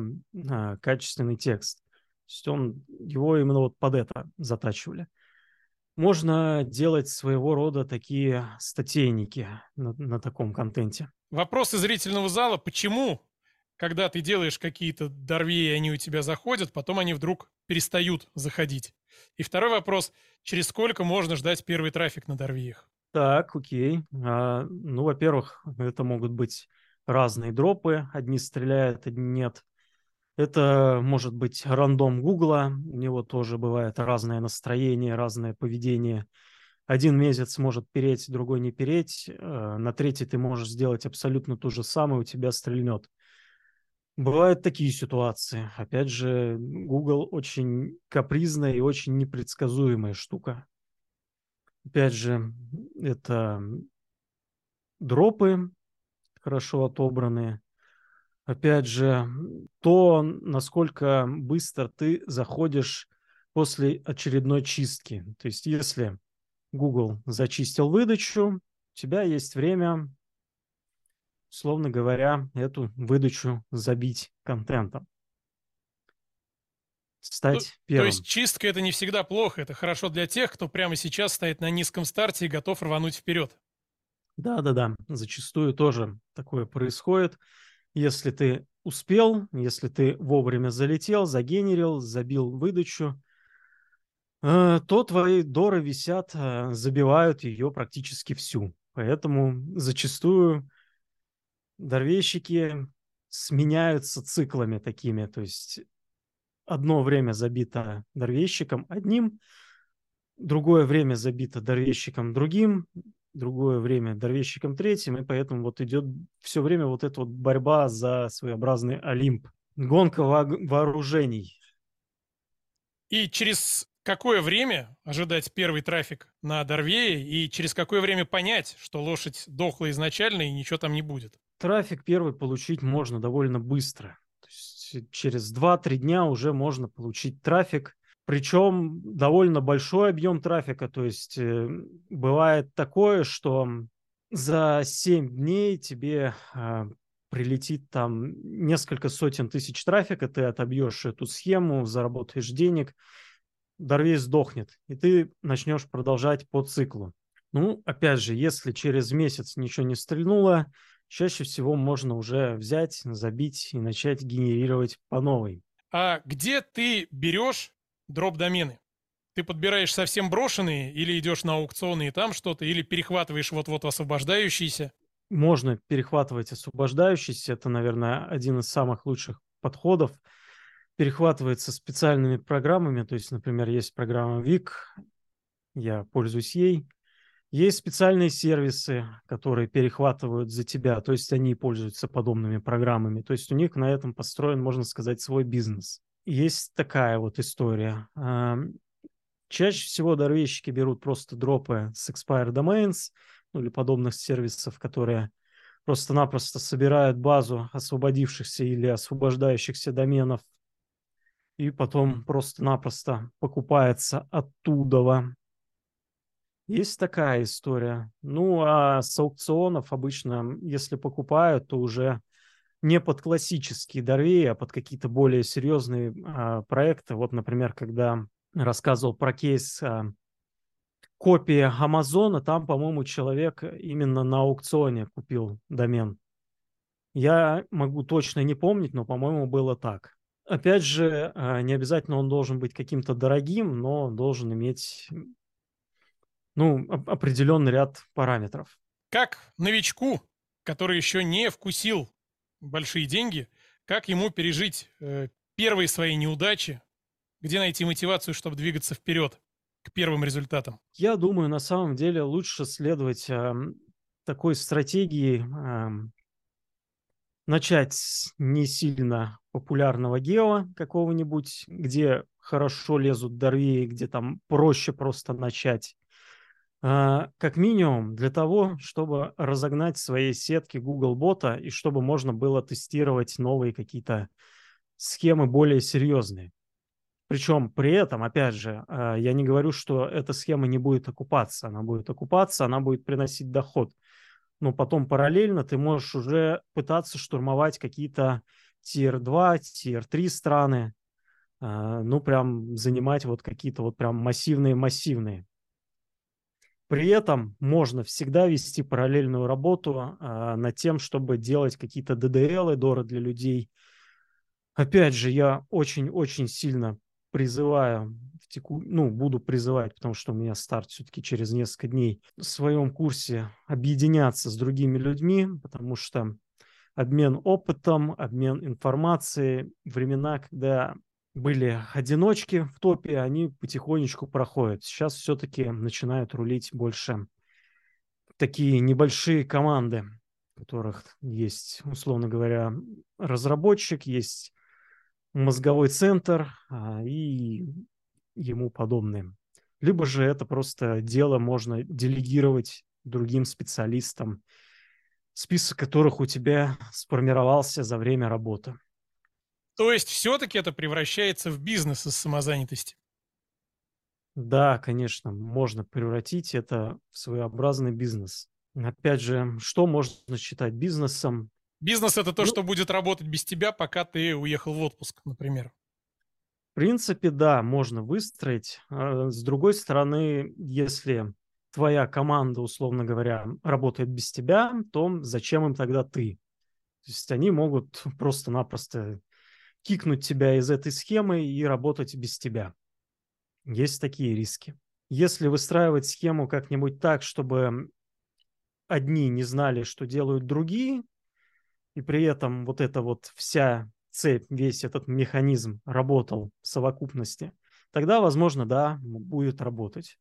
а, качественный текст. То есть он, его именно вот под это затачивали. Можно делать своего рода такие статейники на, на таком контенте. Вопрос из зрительного зала. Почему, когда ты делаешь какие-то дорвеи, они у тебя заходят, потом они вдруг перестают заходить? И второй вопрос. Через сколько можно ждать первый трафик на дорвеях? Так, окей. А, ну, во-первых, это могут быть разные дропы. Одни стреляют, одни нет. Это может быть рандом Гугла. У него тоже бывает разное настроение, разное поведение. Один месяц может переть, другой не переть. А, на третий ты можешь сделать абсолютно то же самое, у тебя стрельнет. Бывают такие ситуации. Опять же, Google очень капризная и очень непредсказуемая штука. Опять же, это дропы хорошо отобранные. Опять же, то, насколько быстро ты заходишь после очередной чистки. То есть, если Google зачистил выдачу, у тебя есть время, словно говоря, эту выдачу забить контентом стать то, первым. То есть чистка это не всегда плохо, это хорошо для тех, кто прямо сейчас стоит на низком старте и готов рвануть вперед. Да-да-да, зачастую тоже такое происходит. Если ты успел, если ты вовремя залетел, загенерил, забил выдачу, э, то твои доры висят, э, забивают ее практически всю. Поэтому зачастую дорвейщики сменяются циклами такими, то есть одно время забито дорвейщиком одним, другое время забито дорвейщиком другим, другое время дорвейщиком третьим, и поэтому вот идет все время вот эта вот борьба за своеобразный Олимп. Гонка вооружений. И через какое время ожидать первый трафик на Дорвее и через какое время понять, что лошадь дохла изначально и ничего там не будет? Трафик первый получить можно довольно быстро. Через 2-3 дня уже можно получить трафик, причем довольно большой объем трафика, то есть э, бывает такое, что за 7 дней тебе э, прилетит там несколько сотен тысяч трафика, ты отобьешь эту схему, заработаешь денег, Дорвей сдохнет, и ты начнешь продолжать по циклу. Ну, опять же, если через месяц ничего не стрельнуло, чаще всего можно уже взять, забить и начать генерировать по новой. А где ты берешь дроп-домены? Ты подбираешь совсем брошенные или идешь на аукционы и там что-то, или перехватываешь вот-вот освобождающиеся? Можно перехватывать освобождающиеся. Это, наверное, один из самых лучших подходов. Перехватывается специальными программами. То есть, например, есть программа VIC, я пользуюсь ей. Есть специальные сервисы, которые перехватывают за тебя, то есть они пользуются подобными программами. То есть у них на этом построен, можно сказать, свой бизнес. Есть такая вот история. Чаще всего дорвейщики берут просто дропы с Expire Domains ну, или подобных сервисов, которые просто-напросто собирают базу освободившихся или освобождающихся доменов и потом просто-напросто покупается оттуда есть такая история. Ну, а с аукционов обычно, если покупают, то уже не под классические дорвеи, а под какие-то более серьезные а, проекты. Вот, например, когда рассказывал про кейс а, копии Амазона, там, по-моему, человек именно на аукционе купил домен. Я могу точно не помнить, но, по-моему, было так. Опять же, а, не обязательно он должен быть каким-то дорогим, но должен иметь ну, определенный ряд параметров. Как новичку, который еще не вкусил большие деньги, как ему пережить э, первые свои неудачи, где найти мотивацию, чтобы двигаться вперед к первым результатам? Я думаю, на самом деле лучше следовать э, такой стратегии э, начать с не сильно популярного гео какого-нибудь, где хорошо лезут дорвеи, где там проще просто начать. А, как минимум для того, чтобы разогнать свои сетки Google бота и чтобы можно было тестировать новые какие-то схемы более серьезные. Причем при этом, опять же, а, я не говорю, что эта схема не будет окупаться. Она будет окупаться, она будет приносить доход. Но потом параллельно ты можешь уже пытаться штурмовать какие-то tier-2, tier-3 страны. А, ну, прям занимать вот какие-то вот прям массивные-массивные. При этом можно всегда вести параллельную работу а, над тем, чтобы делать какие-то DDL, доры для людей. Опять же, я очень-очень сильно призываю, в теку... ну, буду призывать, потому что у меня старт все-таки через несколько дней в своем курсе объединяться с другими людьми, потому что обмен опытом, обмен информацией, времена, когда были одиночки в топе, они потихонечку проходят. Сейчас все-таки начинают рулить больше такие небольшие команды, в которых есть, условно говоря, разработчик, есть мозговой центр а, и ему подобные. Либо же это просто дело можно делегировать другим специалистам, список которых у тебя сформировался за время работы. То есть все-таки это превращается в бизнес из самозанятости? Да, конечно, можно превратить это в своеобразный бизнес. Опять же, что можно считать бизнесом? Бизнес это то, ну, что будет работать без тебя, пока ты уехал в отпуск, например. В принципе, да, можно выстроить. А, с другой стороны, если твоя команда, условно говоря, работает без тебя, то зачем им тогда ты? То есть они могут просто-напросто кикнуть тебя из этой схемы и работать без тебя. Есть такие риски. Если выстраивать схему как-нибудь так, чтобы одни не знали, что делают другие, и при этом вот эта вот вся цепь, весь этот механизм работал в совокупности, тогда, возможно, да, будет работать.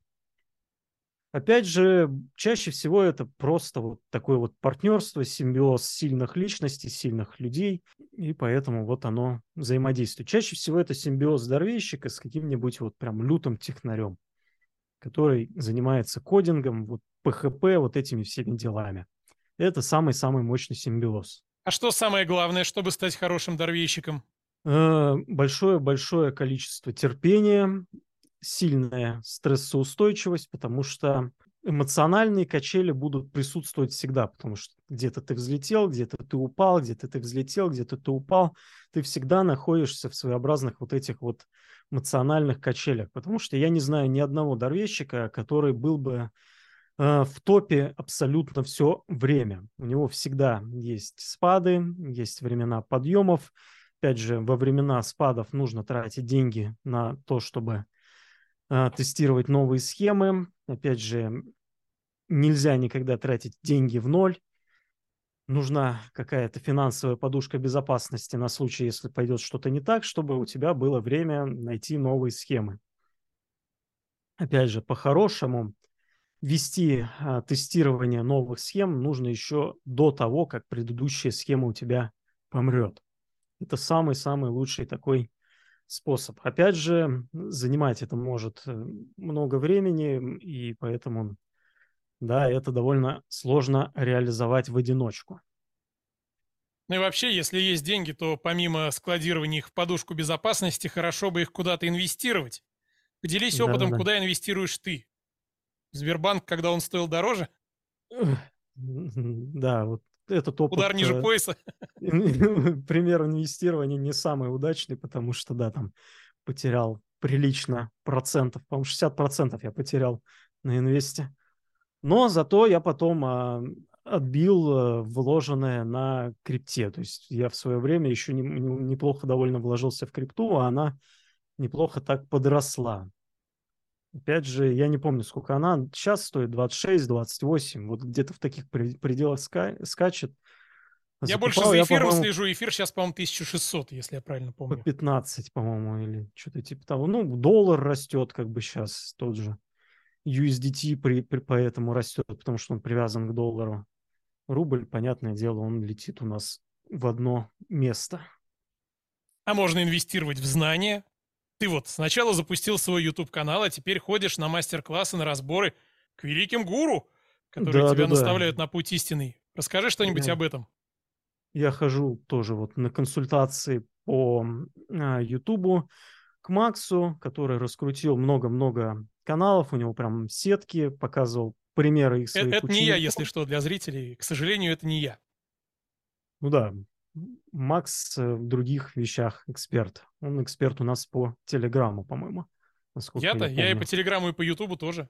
Опять же, чаще всего это просто вот такое вот партнерство, симбиоз сильных личностей, сильных людей, и поэтому вот оно взаимодействует. Чаще всего это симбиоз дорвейщика с каким-нибудь вот прям лютым технарем, который занимается кодингом, вот PHP, вот этими всеми делами. Это самый-самый мощный симбиоз. А что самое главное, чтобы стать хорошим дорвейщиком? Э, большое-большое количество терпения, сильная стрессоустойчивость, потому что эмоциональные качели будут присутствовать всегда, потому что где-то ты взлетел, где-то ты упал, где-то ты взлетел, где-то ты упал. Ты всегда находишься в своеобразных вот этих вот эмоциональных качелях, потому что я не знаю ни одного дорвещика, который был бы э, в топе абсолютно все время. У него всегда есть спады, есть времена подъемов. Опять же, во времена спадов нужно тратить деньги на то, чтобы тестировать новые схемы. Опять же, нельзя никогда тратить деньги в ноль. Нужна какая-то финансовая подушка безопасности на случай, если пойдет что-то не так, чтобы у тебя было время найти новые схемы. Опять же, по-хорошему, вести а, тестирование новых схем нужно еще до того, как предыдущая схема у тебя помрет. Это самый-самый лучший такой способ. Опять же, занимать это может э, много времени, и поэтому, да, это довольно сложно реализовать в одиночку. Ну и вообще, если есть деньги, то помимо складирования их в подушку безопасности, хорошо бы их куда-то инвестировать. Поделись опытом, да, да. куда инвестируешь ты. Сбербанк, когда он стоил дороже? Да, вот этот опыт... Удар ниже э, пояса. [LAUGHS] [LAUGHS] Пример инвестирования не самый удачный, потому что, да, там потерял прилично процентов. По-моему, 60 процентов я потерял на инвесте. Но зато я потом а, отбил а, вложенное на крипте. То есть я в свое время еще не, не, неплохо довольно вложился в крипту, а она неплохо так подросла. Опять же, я не помню, сколько она сейчас стоит, 26, 28, вот где-то в таких пределах ска скачет. Я Закупал, больше за эфиром я, слежу, эфир сейчас, по-моему, 1600, если я правильно помню. По 15, по-моему, или что-то типа того. Ну, доллар растет как бы сейчас тот же. USDT при, при, поэтому растет, потому что он привязан к доллару. Рубль, понятное дело, он летит у нас в одно место. А можно инвестировать в знания. Ты вот сначала запустил свой YouTube-канал, а теперь ходишь на мастер-классы, на разборы к великим гуру, которые Да, тебя да, да. наставляют на путь истинный. Расскажи что-нибудь Да. об этом. Я хожу тоже вот на консультации по а, Ютубу к Максу, который раскрутил много-много каналов, у него прям сетки, показывал примеры их Э- своих Это, не я, если что, для зрителей. К сожалению, это не я. Ну да, Макс э, в других вещах эксперт. Он эксперт у нас по Телеграму, по-моему. Я-то, я, и помню. по Телеграмму, и по Ютубу тоже.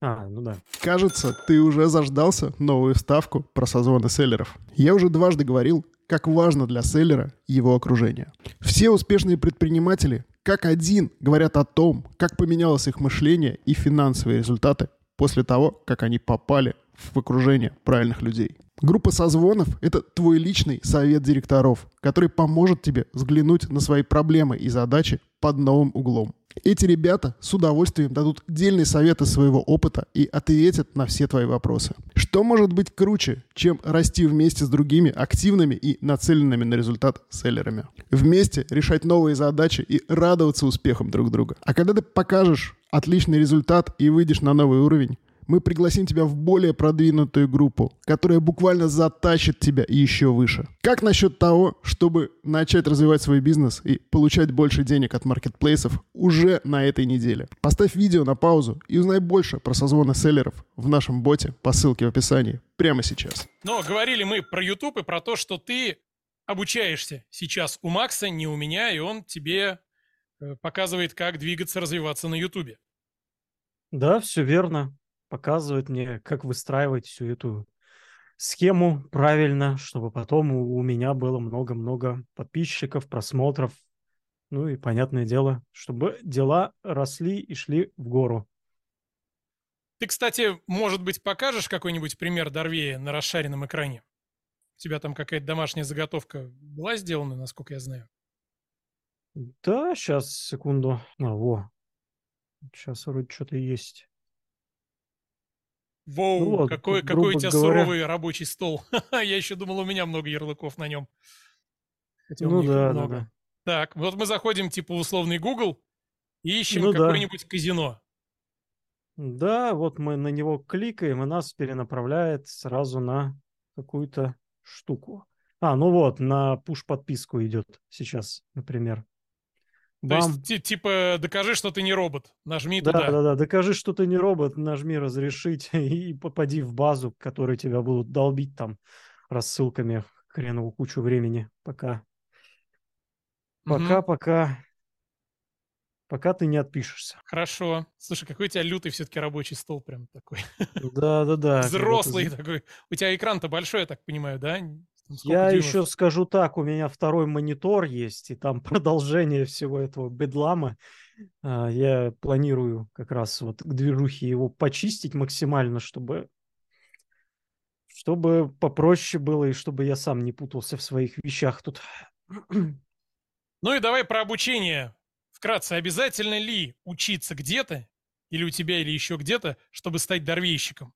А, ну да. Кажется, ты уже заждался новую ставку про созвоны селлеров. Я уже дважды говорил, как важно для селлера его окружение. Все успешные предприниматели, как один, говорят о том, как поменялось их мышление и финансовые результаты после того, как они попали в окружение правильных людей. Группа созвонов – это твой личный совет директоров, который поможет тебе взглянуть на свои проблемы и задачи под новым углом. Эти ребята с удовольствием дадут дельные советы своего опыта и ответят на все твои вопросы. Что может быть круче, чем расти вместе с другими активными и нацеленными на результат селлерами? Вместе решать новые задачи и радоваться успехам друг друга. А когда ты покажешь отличный результат и выйдешь на новый уровень, мы пригласим тебя в более продвинутую группу, которая буквально затащит тебя еще выше. Как насчет того, чтобы начать развивать свой бизнес и получать больше денег от маркетплейсов уже на этой неделе? Поставь видео на паузу и узнай больше про созвоны селлеров в нашем боте по ссылке в описании прямо сейчас. Но говорили мы про YouTube и про то, что ты обучаешься сейчас у Макса, не у меня, и он тебе э, показывает, как двигаться, развиваться на YouTube. Да, все верно. Показывает мне, как выстраивать всю эту схему правильно, чтобы потом у, у меня было много-много подписчиков, просмотров. Ну и, понятное дело, чтобы дела росли и шли в гору. Ты, кстати, может быть, покажешь какой-нибудь пример Дорвея на расшаренном экране? У тебя там какая-то домашняя заготовка была сделана, насколько я знаю? Да, сейчас, секунду. А, во. Сейчас вроде что-то есть. Воу, Ну вот, какой, какой у тебя говоря. суровый рабочий стол. [LAUGHS] Я еще думал, у меня много ярлыков на нем. Хотя Ну да, да, много. да. Так, вот мы заходим, типа, в условный Google и ищем Ну да. какое-нибудь казино. Да, вот мы на него кликаем, и нас перенаправляет сразу на какую-то штуку. А, ну вот, на пуш-подписку идет сейчас, например. То Бам. есть, ти- типа, докажи, что ты не робот. Нажми Да, туда. да, да. Докажи, что ты не робот, нажми разрешить [LAUGHS] и попади в базу, которые тебя будут долбить там рассылками хреновую кучу времени, пока, Мгм. пока, пока, пока ты не отпишешься. Хорошо. Слушай, какой у тебя лютый все-таки рабочий стол прям такой. Да, да, да. Взрослый такой. У тебя экран-то большой, я так понимаю, да? Сколько Я дюймов? еще скажу так, у меня второй монитор есть, и там [LAUGHS] продолжение всего этого бедлама. А, Я планирую как раз вот к движухе его почистить максимально, чтобы чтобы попроще было и чтобы я сам не путался в своих вещах тут. [CLEARS THROAT] Ну и давай про обучение. Вкратце, обязательно ли учиться где-то, или у тебя, или еще где-то, чтобы стать дорвейщиком?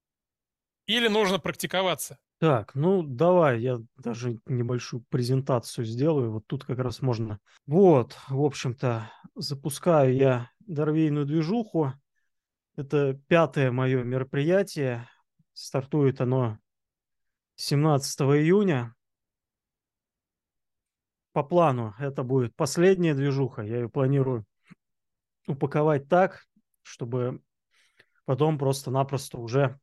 Или нужно практиковаться? Так, ну давай, я даже небольшую презентацию сделаю. Вот тут как раз можно. Вот, в общем-то, запускаю я Дорвейную движуху. Это пятое мое мероприятие. Стартует оно 17 июня. По плану это будет последняя движуха. Я ее планирую упаковать так, чтобы потом просто-напросто уже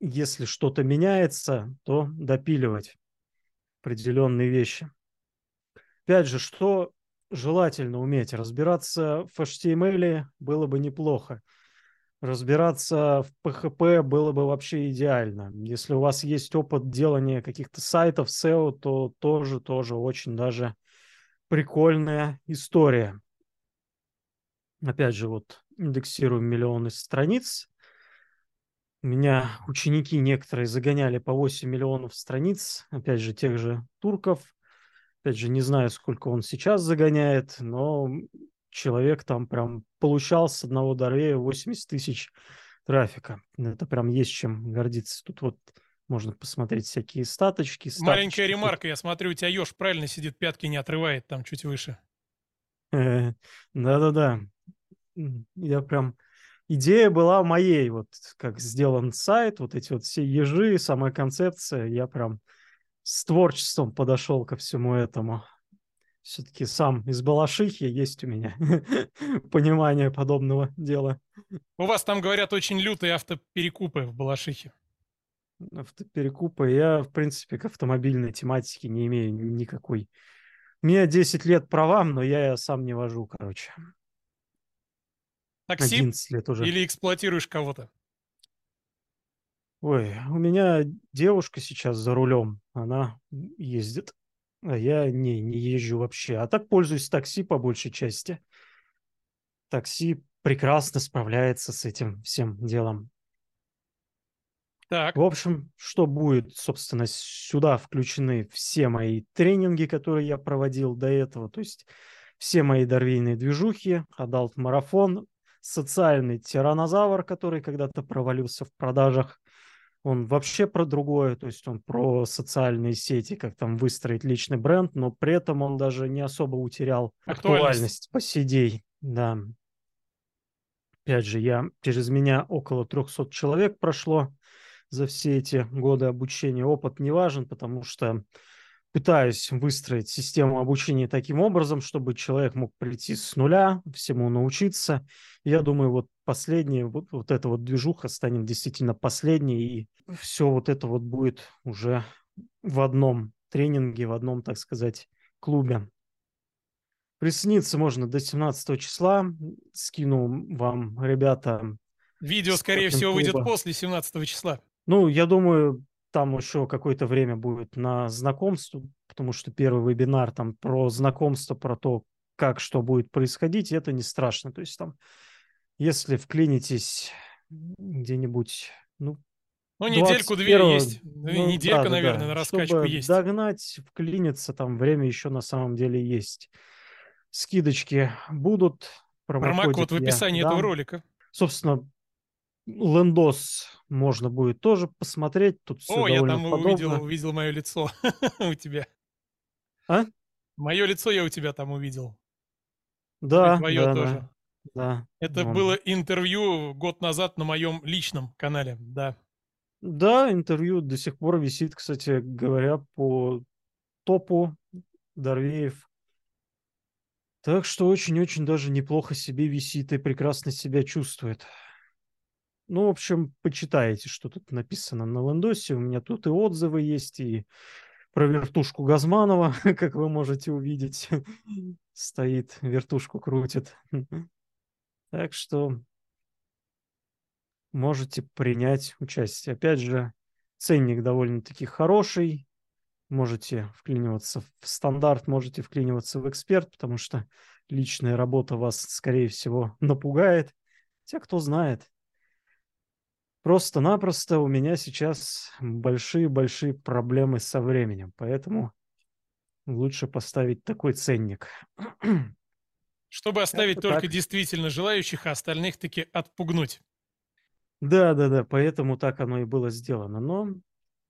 если что-то меняется, то допиливать определенные вещи. Опять же, что желательно уметь? Разбираться в HTML было бы неплохо. Разбираться в PHP было бы вообще идеально. Если у вас есть опыт делания каких-то сайтов SEO, то тоже, тоже очень даже прикольная история. Опять же, вот индексируем миллионы страниц. Меня ученики некоторые загоняли по 8 миллионов страниц, опять же, тех же турков. Опять же, не знаю, сколько он сейчас загоняет, но человек там прям получал с одного дорвея 80 тысяч трафика. Это прям есть чем гордиться. Тут вот Можно посмотреть всякие статочки. статочки. Маленькая ремарка, я смотрю, у тебя еж правильно сидит, пятки не отрывает там чуть выше. Да-да-да. Я прям... Идея была моей, вот как сделан сайт, вот эти вот все ежи, самая концепция, я прям с творчеством подошел ко всему этому. Все-таки сам из Балашихи есть у меня [LAUGHS] понимание подобного дела. У вас там, говорят, очень лютые автоперекупы в Балашихе. Автоперекупы. Я, в принципе, к автомобильной тематике не имею никакой. У меня 10 лет правам, но я сам не вожу, короче. Такси 11 лет уже. или эксплуатируешь кого-то? Ой, у меня девушка сейчас за рулем, она ездит, а я не, не езжу вообще. А так пользуюсь такси по большей части. Такси прекрасно справляется с этим всем делом. Так, В общем, что будет, собственно, сюда включены все мои тренинги, которые я проводил до этого, то есть все мои дорвейные движухи, адалт-марафон, социальный тиранозавр, который когда-то провалился в продажах, он вообще про другое, то есть он про социальные сети, как там выстроить личный бренд, но при этом он даже не особо утерял Актуальность. актуальность по день. Да. Опять же, я через меня около 300 человек прошло за все эти годы обучения. Опыт не важен, потому что пытаюсь выстроить систему обучения таким образом, чтобы человек мог прийти с нуля, всему научиться. Я думаю, вот последняя, вот, вот эта вот движуха станет действительно последней, и все вот это вот будет уже в одном тренинге, в одном, так сказать, клубе. Присоединиться можно до 17 числа. Скину вам, ребята, видео, скорее всего, выйдет после 17 числа. Ну, я думаю, там еще какое-то время будет на знакомство, потому что первый вебинар там про знакомство, про то, как что будет происходить, это не страшно. То есть там, если вклинитесь где-нибудь, ну, Ну, недельку-две 21-го, есть. Ну, ну, Неделька, да-да-да, наверное, на раскачку чтобы есть. догнать, вклиниться, там время еще на самом деле есть. Скидочки будут. Промокод в я описании этого ролика. Собственно, лендос можно будет тоже посмотреть. Тут все О, я там увидел, увидел мое лицо [LAUGHS] у тебя. А? Мое лицо я у тебя там увидел. Да, твое да, тоже. да, да. Это Вон. было интервью год назад на моем личном канале, да. Да, интервью до сих пор висит, кстати говоря, по топу Дорвеев. Так что очень-очень даже неплохо себе висит и прекрасно себя чувствует. Ну, в общем, почитайте, что тут написано на Лендосе. У меня тут и отзывы есть, и про вертушку Газманова, [LAUGHS] как вы можете увидеть. Стоит, вертушку крутит. Так что можете принять участие. Опять же, ценник довольно-таки хороший. Можете вклиниваться в стандарт, можете вклиниваться в эксперт, потому что личная работа вас, скорее всего, напугает. Хотя кто знает. Просто-напросто у меня сейчас большие-большие проблемы со временем, поэтому лучше поставить такой ценник. [CLEARS THROAT] Чтобы оставить Как-то только так. действительно желающих, а остальных таки отпугнуть. Да, да, да, поэтому так оно и было сделано. Но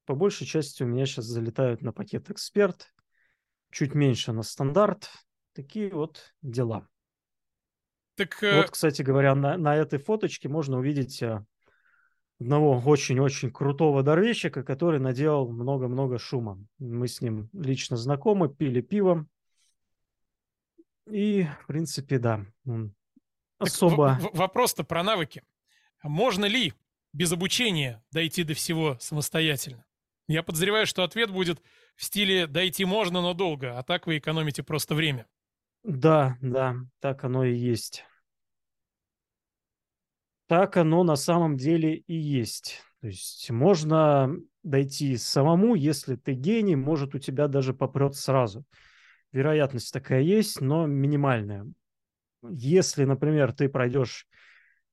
по большей части у меня сейчас залетают на пакет эксперт, чуть меньше на стандарт. Такие вот дела. Так э, Вот, кстати говоря, на, на этой фоточке можно увидеть а, одного очень-очень крутого дорвещика, который наделал много-много шума. Мы с ним лично знакомы, пили пиво. И, в принципе, да, он так особо... вопрос-то про навыки. Можно ли без обучения дойти до всего самостоятельно? Я подозреваю, что ответ будет в стиле «дойти можно, но долго», а так вы экономите просто время. Да, да, так оно и есть. Так оно на самом деле и есть. То есть можно дойти самому, если ты гений, может у тебя даже попрет сразу. Вероятность такая есть, но минимальная. Если, например, ты пройдешь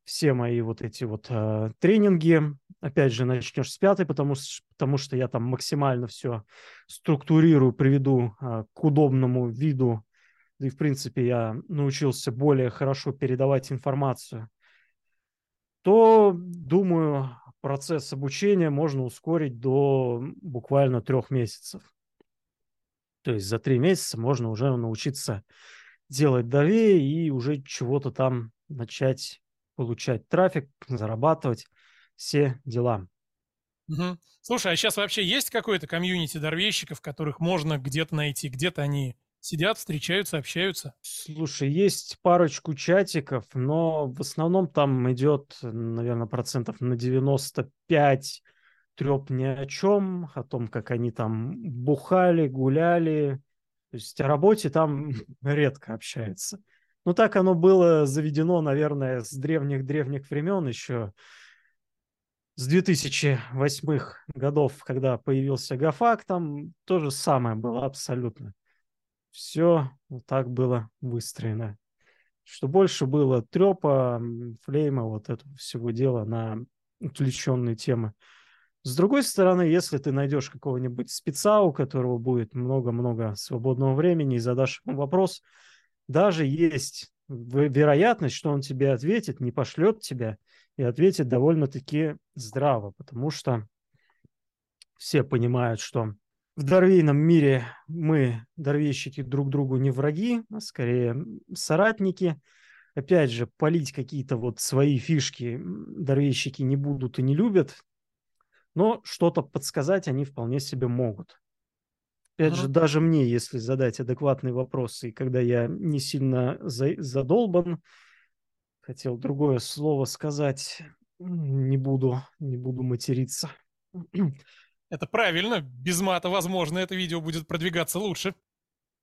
все мои вот эти вот э, тренинги, опять же, начнешь с пятой, потому, потому что я там максимально все структурирую, приведу э, к удобному виду и, в принципе, я научился более хорошо передавать информацию, то, думаю, процесс обучения можно ускорить до буквально трех месяцев. То есть за три месяца можно уже научиться делать давее и уже чего-то там начать получать трафик, зарабатывать, все дела. Угу. Слушай, а сейчас вообще есть какое-то комьюнити дорвейщиков, которых можно где-то найти? Где-то они сидят, встречаются, общаются? Слушай, есть парочку чатиков, но в основном там идет, наверное, процентов на 95 треп ни о чем, о том, как они там бухали, гуляли. То есть о работе там [LAUGHS] редко общаются. Ну, так оно было заведено, наверное, с древних-древних времен еще, с 2008 годов, когда появился Гафак, там то же самое было абсолютно. Все вот так было выстроено. Что больше было трепа, флейма, вот этого всего дела на отвлеченные темы. С другой стороны, если ты найдешь какого-нибудь спеца, у которого будет много-много свободного времени, и задашь ему вопрос – даже есть вероятность, что он тебе ответит, не пошлет тебя и ответит довольно-таки здраво, потому что все понимают, что в дорвейном мире мы, дорвейщики, друг другу не враги, а скорее соратники. Опять же, полить какие-то вот свои фишки дорвейщики не будут и не любят, но что-то подсказать они вполне себе могут. Опять ага. же, даже мне, если задать адекватные вопросы, и когда я не сильно за, задолбан, хотел другое слово сказать, не буду, не буду материться. Это правильно, без мата, возможно, это видео будет продвигаться лучше.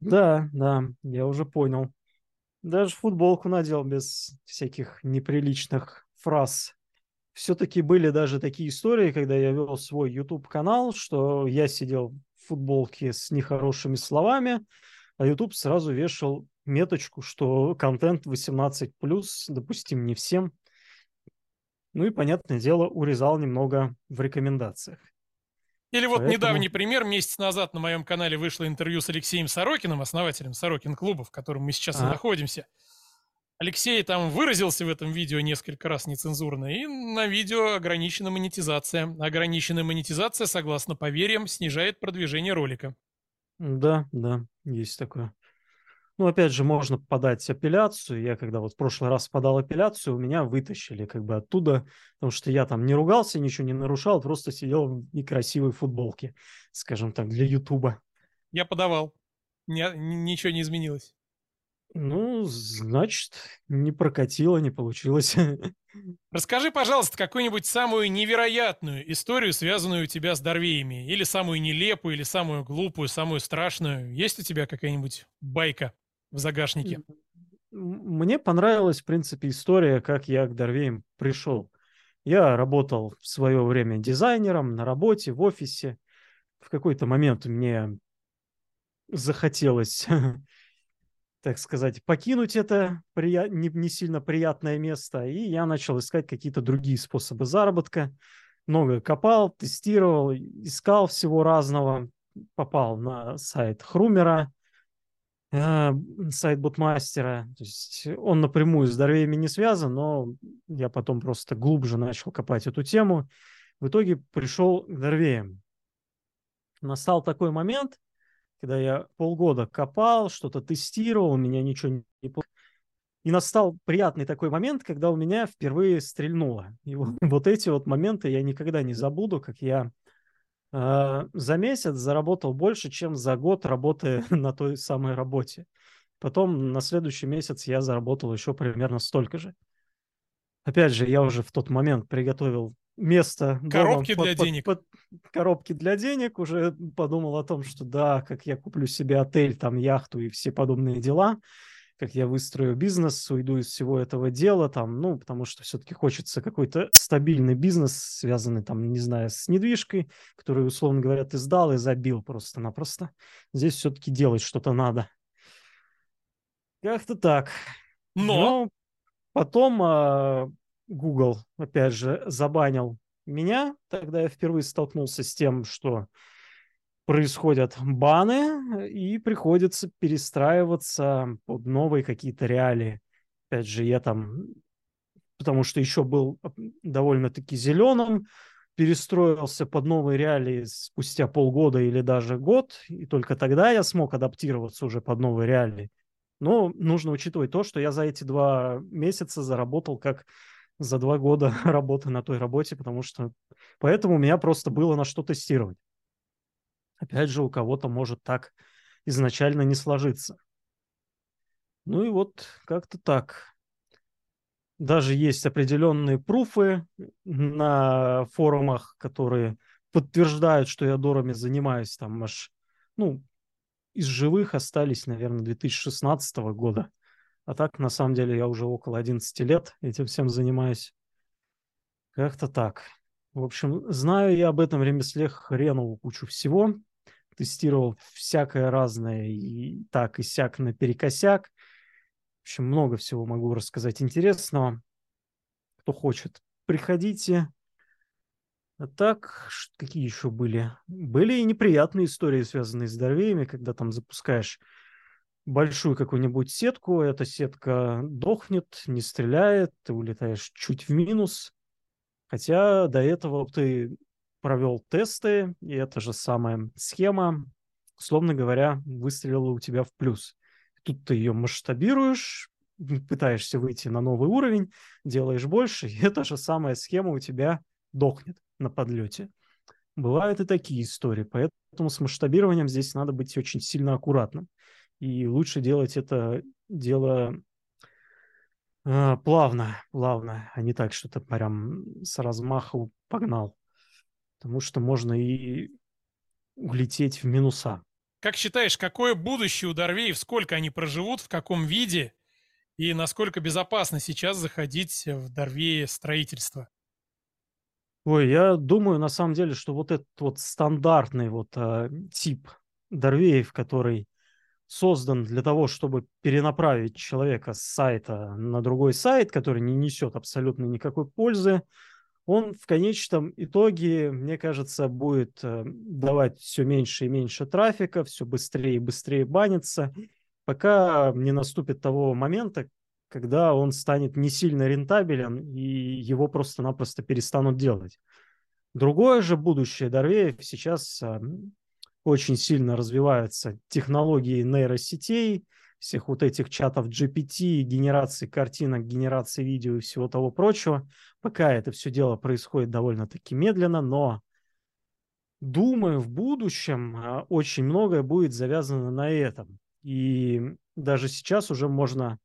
Да, да, я уже понял. Даже футболку надел без всяких неприличных фраз. Все-таки были даже такие истории, когда я вел свой YouTube-канал, что я сидел футболки с нехорошими словами, а YouTube сразу вешал меточку, что контент 18+, допустим не всем. Ну и, понятное дело, урезал немного в рекомендациях. Или вот Поэтому... недавний пример. Месяц назад на моем канале вышло интервью с Алексеем Сорокиным, основателем Сорокин клуба, в котором мы сейчас а. и находимся. Алексей там выразился в этом видео несколько раз нецензурно, и на видео ограничена монетизация. Ограниченная монетизация, согласно поверьям, снижает продвижение ролика. Да, да, есть такое. Ну, опять же, можно подать апелляцию. Я когда вот в прошлый раз подал апелляцию, у меня вытащили как бы оттуда, потому что я там не ругался, ничего не нарушал, просто сидел в некрасивой футболке, скажем так, для Ютуба. Я подавал. Ни, ничего не изменилось. Ну, значит, не прокатило, не получилось. [LAUGHS] Расскажи, пожалуйста, какую-нибудь самую невероятную историю, связанную у тебя с Дорвеями. Или самую нелепую, или самую глупую, самую страшную. Есть у тебя какая-нибудь байка в загашнике? Мне понравилась, в принципе, история, как я к Дорвеям пришел. Я работал в свое время дизайнером на работе, в офисе. В какой-то момент мне захотелось [LAUGHS] так сказать, покинуть это прия... не, не сильно приятное место, и я начал искать какие-то другие способы заработка. Много копал, тестировал, искал всего разного. Попал на сайт Хрумера, сайт Бутмастера. То есть он напрямую с дорвеями не связан, но я потом просто глубже начал копать эту тему. В итоге пришел к дорвеям. Настал такой момент, когда я полгода копал, что-то тестировал, у меня ничего не получилось. И настал приятный такой момент, когда у меня впервые стрельнуло. И вот, [LAUGHS] вот эти вот моменты я никогда не забуду, как я за месяц заработал больше, чем за год работая [LAUGHS] на той самой работе. Потом на следующий месяц я заработал еще примерно столько же. Опять же, я уже в тот момент приготовил место. Коробки дома, для под, денег. Под, под, коробки для денег. Уже подумал о том, что да, как я куплю себе отель, там яхту и все подобные дела. Как я выстрою бизнес, уйду из всего этого дела, там, ну, потому что все-таки хочется какой-то стабильный бизнес, связанный, там, не знаю, с недвижкой, который, условно говоря, ты сдал и забил просто-напросто. Здесь все-таки делать что-то надо. Как-то так. Но, Но потом а, Google, опять же, забанил меня. Тогда я впервые столкнулся с тем, что происходят баны, и приходится перестраиваться под новые какие-то реалии. Опять же, я там, потому что еще был довольно-таки зеленым, перестроился под новые реалии спустя полгода или даже год, и только тогда я смог адаптироваться уже под новые реалии. Но нужно учитывать то, что я за эти два месяца заработал как за два года [LAUGHS] работы на той работе, потому что поэтому у меня просто было на что тестировать. Опять же, у кого-то может так изначально не сложиться. Ну и вот как-то так. Даже есть определенные пруфы на форумах, которые подтверждают, что я дорами занимаюсь. Там аж, ну, из живых остались, наверное, 2016 года. А так, на самом деле, я уже около 11 лет этим всем занимаюсь. Как-то так. В общем, знаю я об этом ремесле хреновую кучу всего. Тестировал всякое разное и так, и сяк наперекосяк. В общем, много всего могу рассказать интересного. Кто хочет, приходите. А так, какие еще были? Были и неприятные истории, связанные с дорвеями, когда там запускаешь большую какую-нибудь сетку, эта сетка дохнет, не стреляет, ты улетаешь чуть в минус. Хотя до этого ты провел тесты, и эта же самая схема, словно говоря, выстрелила у тебя в плюс. Тут ты ее масштабируешь, пытаешься выйти на новый уровень, делаешь больше, [LAUGHS] и эта же самая схема у тебя дохнет на подлете. Бывают и такие истории, поэтому с масштабированием здесь надо быть очень сильно аккуратным. И лучше делать это дело э, плавно, плавно, а не так, что ты прям с размаху погнал. Потому что можно и улететь в минуса. Как считаешь, какое будущее у Дорвеев, сколько они проживут, в каком виде и насколько безопасно сейчас заходить в Дорвее строительство? Ой, я думаю, на самом деле, что вот этот вот стандартный вот э, тип Дорвеев, который создан для того, чтобы перенаправить человека с сайта на другой сайт, который не несет абсолютно никакой пользы, он в конечном итоге, мне кажется, будет э, давать все меньше и меньше трафика, все быстрее и быстрее баниться, пока не наступит того момента, когда он станет не сильно рентабелен и его просто-напросто перестанут делать. Другое же будущее Дорвеев сейчас э, очень сильно развиваются технологии нейросетей, всех вот этих чатов GPT, генерации картинок, генерации видео и всего того прочего. Пока это все дело происходит довольно-таки медленно, но думаю, в будущем а, очень многое будет завязано на этом. И даже сейчас уже можно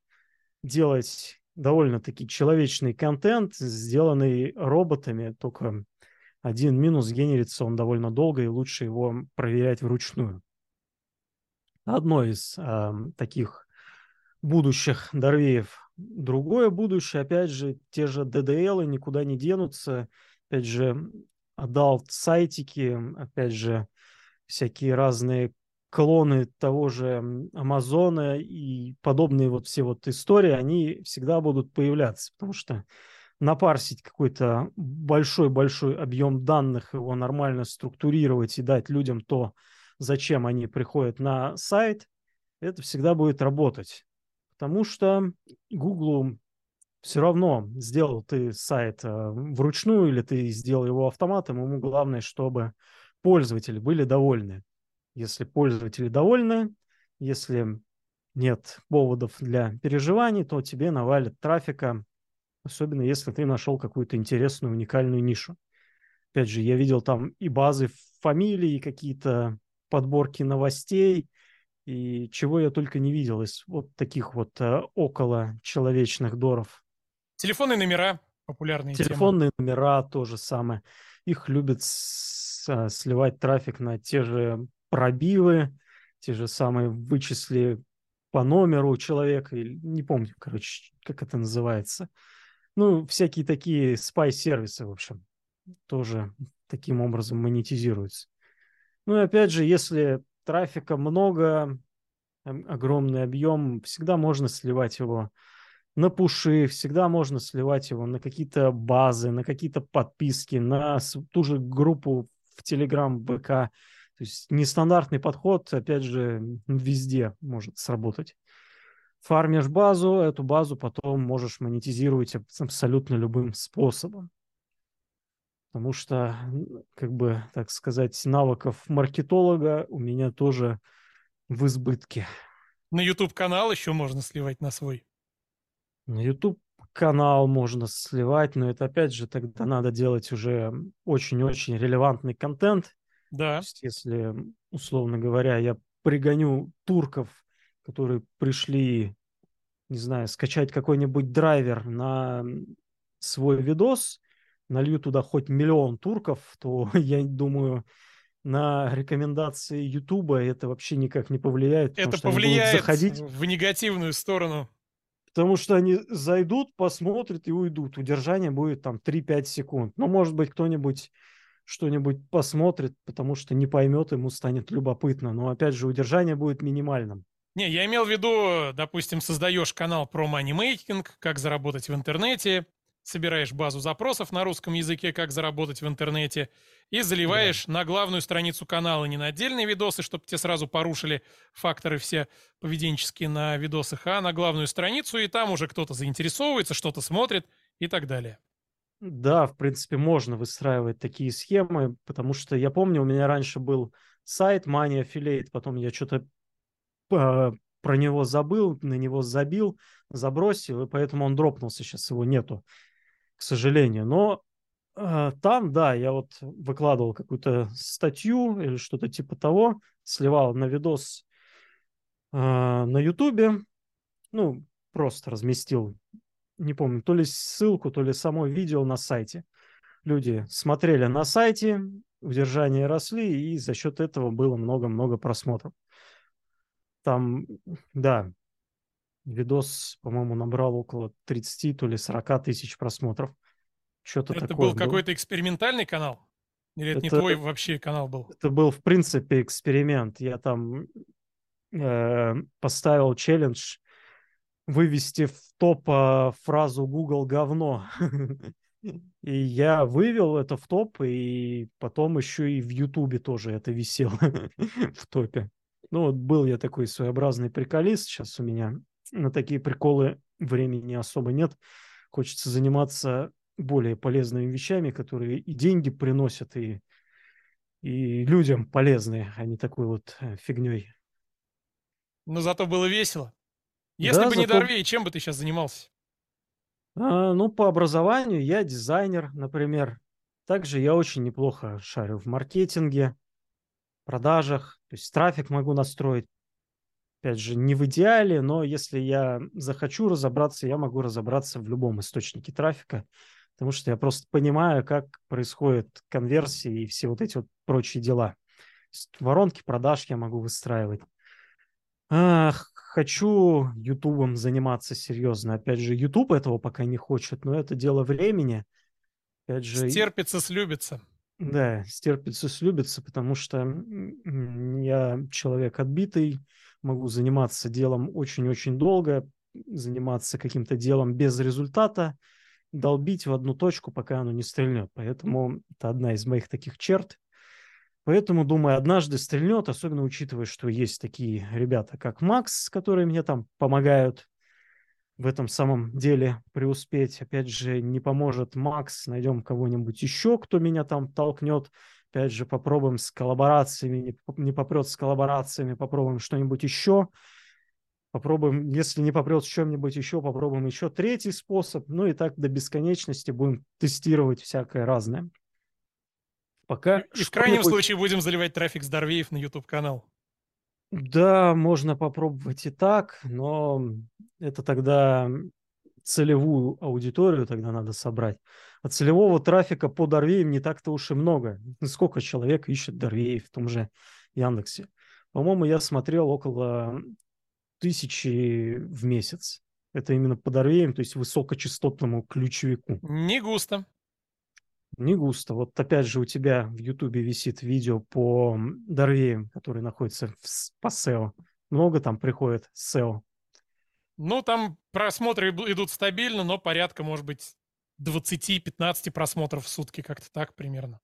делать довольно-таки человечный контент, сделанный роботами, только один минус генерится он довольно долго, и лучше его проверять вручную одно из э, таких будущих Дорвеев. Другое будущее, опять же, те же DDL никуда не денутся. Опять же, adult сайтики, опять же, всякие разные клоны того же Амазона и подобные вот все вот истории, они всегда будут появляться, потому что напарсить какой-то большой-большой объем данных, его нормально структурировать и дать людям то, зачем они приходят на сайт, это всегда будет работать. Потому что Google все равно сделал ты сайт э, вручную или ты сделал его автоматом, ему главное, чтобы пользователи были довольны. Если пользователи довольны, если нет поводов для переживаний, то тебе навалит трафика, особенно если ты нашел какую-то интересную, уникальную нишу. Опять же, я видел там и базы фамилий, и какие-то подборки новостей и чего я только не видел из вот таких вот э, около человечных доров. Телефонные номера популярные. Телефонные темы. номера тоже самое. Их любят с, а, сливать трафик на те же пробивы, те же самые вычисли по номеру человека, или не помню, короче, как это называется. Ну, всякие такие спай-сервисы, в общем, тоже таким образом монетизируются. Ну и опять же, если трафика много, огромный объем, всегда можно сливать его на пуши, всегда можно сливать его на какие-то базы, на какие-то подписки, на ту же группу в Telegram, БК. То есть нестандартный подход, опять же, везде может сработать. Фармишь базу, эту базу потом можешь монетизировать абсолютно любым способом. Потому что, как бы, так сказать, навыков маркетолога у меня тоже в избытке. На YouTube-канал еще можно сливать на свой. На YouTube канал можно сливать, но это опять же тогда надо делать уже очень-очень релевантный контент. Да. То есть, если, условно говоря, я пригоню турков, которые пришли, не знаю, скачать какой-нибудь драйвер на свой видос, налью туда хоть миллион турков, то [LAUGHS] я думаю, на рекомендации Ютуба это вообще никак не повлияет. Это повлияет заходить, в негативную сторону. Потому что они зайдут, посмотрят и уйдут. Удержание будет там 3-5 секунд. Ну, может быть, кто-нибудь что-нибудь посмотрит, потому что не поймет, ему станет любопытно. Но, опять же, удержание будет минимальным. Не, я имел в виду, допустим, создаешь канал про манимейкинг, как заработать в интернете, собираешь базу запросов на русском языке, как заработать в интернете, и заливаешь да. на главную страницу канала не на отдельные видосы, чтобы тебе сразу порушили факторы все поведенческие на видосах, а на главную страницу, и там уже кто-то заинтересовывается, что-то смотрит и так далее. Да, в принципе, можно выстраивать такие схемы, потому что я помню, у меня раньше был сайт Money Affiliate, потом я что-то а, про него забыл, на него забил, забросил, и поэтому он дропнулся, сейчас его нету к сожалению. Но э, там, да, я вот выкладывал какую-то статью или что-то типа того, сливал на видос э, на Ютубе, ну, просто разместил, не помню, то ли ссылку, то ли само видео на сайте. Люди смотрели на сайте, удержания росли, и за счет этого было много-много просмотров. Там, да, Видос, по-моему, набрал около 30, то ли 40 тысяч просмотров. Что-то это такое. был какой-то экспериментальный канал? Или это, это не твой вообще канал был? Это был, в принципе, эксперимент. Я там э, поставил челлендж вывести в топ э, фразу Google говно. [LAUGHS] И я вывел это в топ, и потом еще и в Ютубе тоже это висело [LAUGHS] в топе. Ну вот был я такой своеобразный приколист, сейчас у меня на такие приколы времени особо нет. Хочется заниматься более полезными вещами, которые и деньги приносят, и, и людям полезные, а не такой вот э, фигней. Но зато было весело. Если да, бы зато... не Дорвей, чем бы ты сейчас занимался? А, ну, по образованию я дизайнер, например. Также я очень неплохо шарю в маркетинге, продажах. То есть трафик могу настроить опять же, не в идеале, но если я захочу разобраться, я могу разобраться в любом источнике трафика, потому что я просто понимаю, как происходит конверсии и все вот эти вот прочие дела. Воронки продаж я могу выстраивать. Ах, хочу Ютубом заниматься серьезно. Опять же, Ютуб этого пока не хочет, но это дело времени. Опять же, Стерпится, слюбится. Да, стерпится, слюбится, потому что я человек отбитый, могу заниматься делом очень-очень долго, заниматься каким-то делом без результата, долбить в одну точку, пока оно не стрельнет. Поэтому это одна из моих таких черт. Поэтому, думаю, однажды стрельнет, особенно учитывая, что есть такие ребята, как Макс, которые мне там помогают в этом самом деле преуспеть. Опять же, не поможет Макс, найдем кого-нибудь еще, кто меня там толкнет Опять же, попробуем с коллаборациями, не попрет с коллаборациями, попробуем что-нибудь еще. Попробуем, если не попрет с чем-нибудь еще, попробуем еще третий способ. Ну и так до бесконечности будем тестировать всякое разное. Пока и в крайнем случае будем заливать трафик с Дорвеев на YouTube-канал. Да, можно попробовать и так, но это тогда целевую аудиторию тогда надо собрать. А целевого трафика по Дорвеям не так-то уж и много. Сколько человек ищет Дорвеев в том же Яндексе? По-моему, я смотрел около тысячи в месяц. Это именно по Дорвеям, то есть высокочастотному ключевику. Не густо. Не густо. Вот опять же у тебя в Ютубе висит видео по Дорвеям, который находится в, по SEO. Много там приходит SEO ну, там просмотры идут стабильно, но порядка, может быть, 20-15 просмотров в сутки, как-то так примерно.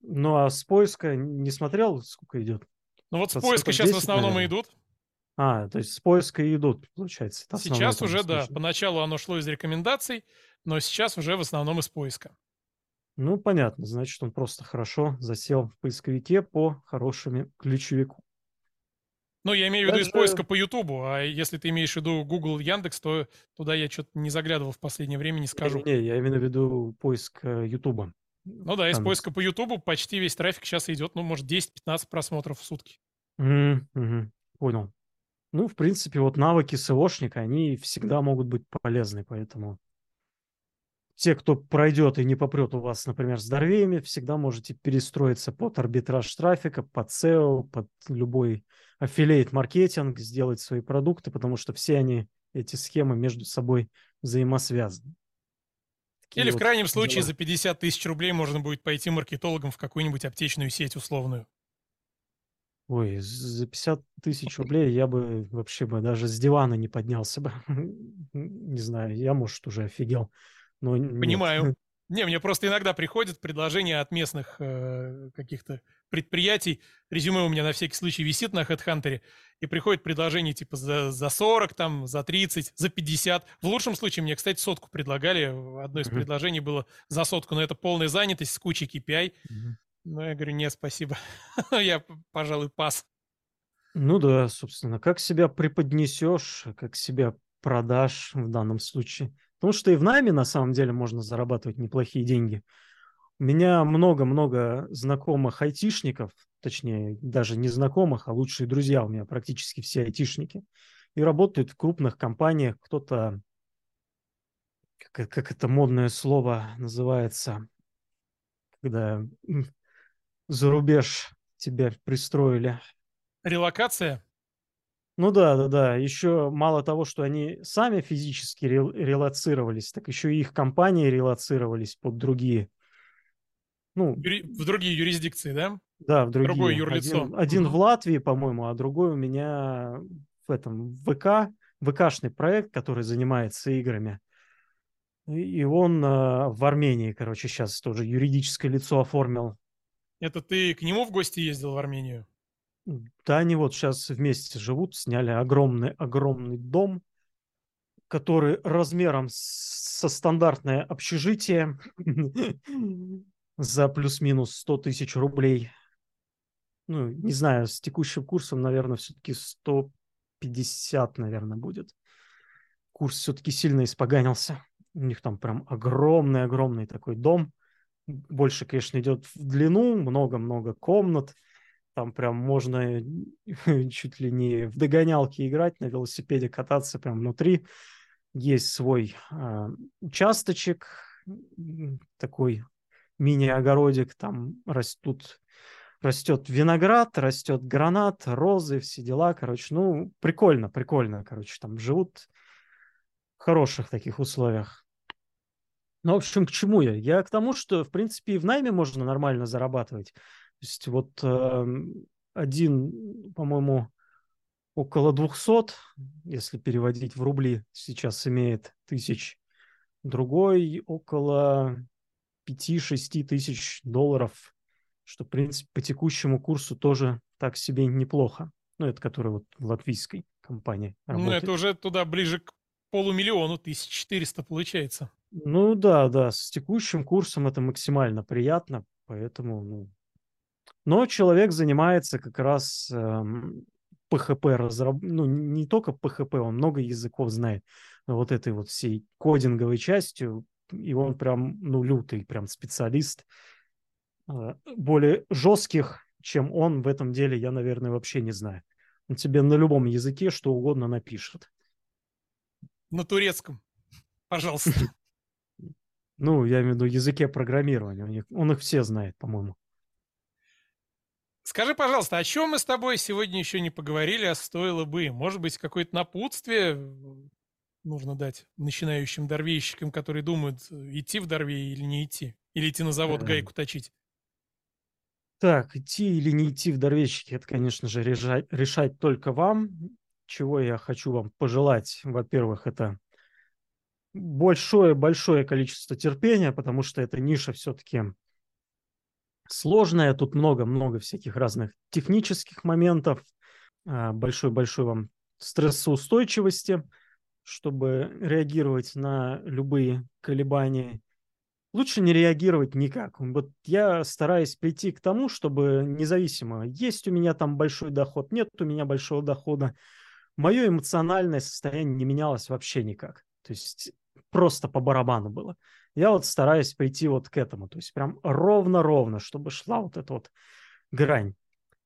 Ну, а с поиска не смотрел, сколько идет? Ну, вот с поиска сейчас 10, в основном наверное. и идут. А, то есть с поиска идут, получается. Сейчас уже, да. Поначалу оно шло из рекомендаций, но сейчас уже в основном из поиска. Ну, понятно, значит, он просто хорошо засел в поисковике по хорошими ключевику. Ну, я имею в виду из поиска по Ютубу, а если ты имеешь в виду Google, Яндекс, то туда я что-то не заглядывал в последнее время, не скажу. Не, не, я имею в виду поиск э, Ютуба. Ну да, из Там... поиска по Ютубу почти весь трафик сейчас идет, ну, может, 10-15 просмотров в сутки. Mm-hmm. Понял. Ну, в принципе, вот навыки СОшника, они всегда могут быть полезны, поэтому те, кто пройдет и не попрет у вас, например, с Дорвеями, всегда можете перестроиться под арбитраж трафика, под SEO, под любой аффилейт-маркетинг, сделать свои продукты, потому что все они, эти схемы между собой взаимосвязаны. Такие Или вот в крайнем дела. случае за 50 тысяч рублей можно будет пойти маркетологом в какую-нибудь аптечную сеть условную. Ой, за 50 тысяч рублей я бы вообще бы даже с дивана не поднялся бы. [LAUGHS] Не знаю, я, может, уже офигел. Но Понимаю. Нет. [LAUGHS] Не, мне просто иногда приходят предложения от местных э, каких-то предприятий. Резюме у меня на всякий случай висит на HeadHunter. И приходит предложение типа за, за 40, там, за 30, за 50. В лучшем случае мне, кстати, сотку предлагали. Одно из mm-hmm. предложений было за сотку, но это полная занятость с кучей KPI. Mm-hmm. Ну, я говорю, нет, спасибо. [LAUGHS] я, пожалуй, пас. Ну да, собственно, как себя преподнесешь, как себя продашь в данном случае. Потому что и в найме на самом деле можно зарабатывать неплохие деньги. У меня много-много знакомых айтишников, точнее, даже не знакомых, а лучшие друзья у меня практически все айтишники. И работают в крупных компаниях. Кто-то, как, как это модное слово называется, когда за рубеж тебя пристроили. Релокация? Ну да, да, да. Еще мало того, что они сами физически релацировались, так еще и их компании релацировались под другие. Ну, в другие юрисдикции, да? Да, в другие. Другое юрлицо. Один, один в Латвии, по-моему, а другой у меня в этом ВК, ВКшный проект, который занимается играми. И он э, в Армении, короче, сейчас тоже юридическое лицо оформил. Это ты к нему в гости ездил в Армению? Да, они вот сейчас вместе живут, сняли огромный-огромный дом, который размером со стандартное общежитие [LAUGHS] за плюс-минус 100 тысяч рублей. Ну, не знаю, с текущим курсом, наверное, все-таки 150, наверное, будет. Курс все-таки сильно испоганился. У них там прям огромный-огромный такой дом. Больше, конечно, идет в длину, много-много комнат – там прям можно [LAUGHS] чуть ли не в догонялки играть, на велосипеде кататься прям внутри. Есть свой э, участочек, такой мини-огородик, там растут, растет виноград, растет гранат, розы, все дела, короче, ну, прикольно, прикольно, короче, там живут в хороших таких условиях. Ну, в общем, к чему я? Я к тому, что, в принципе, и в найме можно нормально зарабатывать. Есть вот э, один, по-моему, около 200, если переводить в рубли, сейчас имеет тысяч, другой около 5-6 тысяч долларов, что, в принципе, по текущему курсу тоже так себе неплохо. Ну, это который вот в латвийской компании работает. Ну, это уже туда ближе к полумиллиону, 1400 получается. Ну да, да, с текущим курсом это максимально приятно, поэтому ну, но человек занимается как раз эм, PHP разраб... ну не только PHP, он много языков знает, вот этой вот всей кодинговой частью, и он прям, ну, лютый прям специалист. Э, более жестких, чем он в этом деле, я, наверное, вообще не знаю. Он тебе на любом языке что угодно напишет. На турецком, пожалуйста. [LAUGHS] Ну, я имею в виду языке программирования. Он их все знает, по-моему. Скажи, пожалуйста, о чем мы с тобой сегодня еще не поговорили, а стоило бы? Может быть, какое-то напутствие нужно дать начинающим дорвейщикам, которые думают, идти в дорвей или не идти? Или идти на завод гайку точить? Так, идти или не идти в дорвейщики, это, конечно же, решать, решать только вам. Чего я хочу вам пожелать? Во-первых, это большое-большое количество терпения, потому что эта ниша все-таки сложная. Тут много-много всяких разных технических моментов. А, большой-большой вам стрессоустойчивости, чтобы реагировать на любые колебания. лучше не реагировать никак. Вот я стараюсь прийти к тому, чтобы независимо, есть у меня там большой доход, нет у меня большого дохода, мое эмоциональное состояние не менялось вообще никак. То есть просто по барабану было. Я вот стараюсь прийти вот к этому, то есть прям ровно-ровно, чтобы шла вот эта вот грань.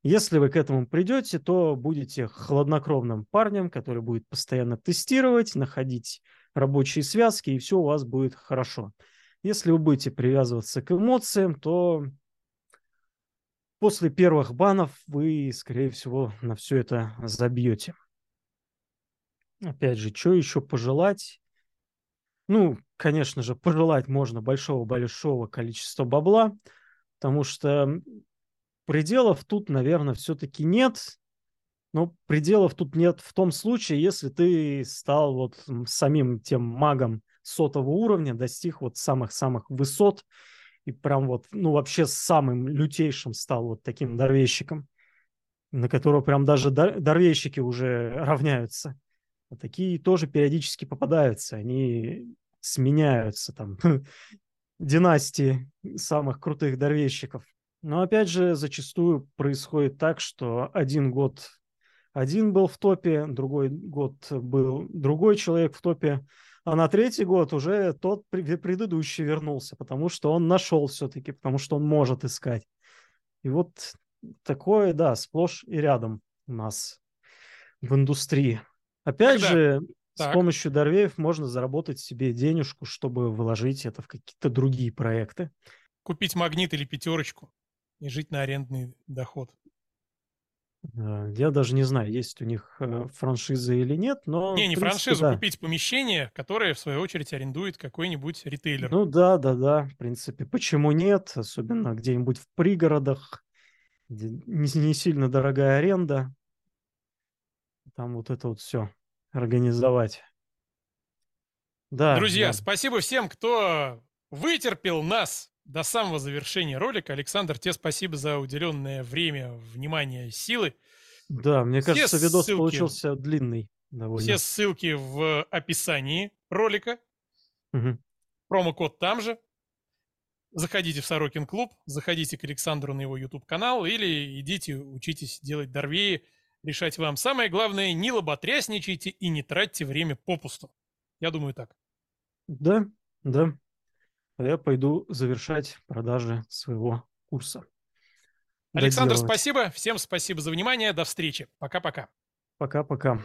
Если вы к этому придете, то будете хладнокровным парнем, который будет постоянно тестировать, находить рабочие связки, и все у вас будет хорошо. Если вы будете привязываться к эмоциям, то после первых банов вы, скорее всего, на все это забьете. Опять же, что еще пожелать? Ну, конечно же, пожелать можно большого-большого количества бабла, потому что пределов тут, наверное, все-таки нет. Но пределов тут нет в том случае, если ты стал вот самим тем магом сотого уровня, достиг вот самых-самых высот и прям вот, ну, вообще самым лютейшим стал вот таким дорвейщиком, на которого прям даже дорвейщики уже равняются. А такие тоже периодически попадаются. Они сменяются там [LAUGHS] династии самых крутых дорвейщиков. Но опять же, зачастую происходит так, что один год один был в топе, другой год был другой человек в топе, а на третий год уже тот предыдущий вернулся, потому что он нашел все-таки, потому что он может искать. И вот такое, да, сплошь и рядом у нас в индустрии. Опять Тогда... же, так. с помощью Дорвеев можно заработать себе денежку, чтобы вложить это в какие-то другие проекты. Купить магнит или пятерочку и жить на арендный доход. Я даже не знаю, есть у них э, франшиза или нет, но... Не, не принципе, франшизу, да. купить помещение, которое, в свою очередь, арендует какой-нибудь ритейлер. Ну да, да, да, в принципе. Почему нет? Особенно где-нибудь в пригородах, где не, не сильно дорогая аренда. Там вот это вот все организовать. Да. Друзья, да. спасибо всем, кто вытерпел нас до самого завершения ролика. Александр, тебе спасибо за уделенное время, внимание, силы. Да, мне Все кажется, видос ссылки, получился длинный довольно. Все ссылки в описании ролика. Угу. Промокод там же. Заходите в Сорокин клуб, заходите к Александру на его YouTube канал или идите учитесь делать дорвеи, решать вам. Самое главное, не лоботрясничайте и не тратьте время попусту. Я думаю так. Да, да я пойду завершать продажи своего курса. Александр, спасибо. Всем спасибо за внимание. До встречи. Пока-пока. Пока-пока.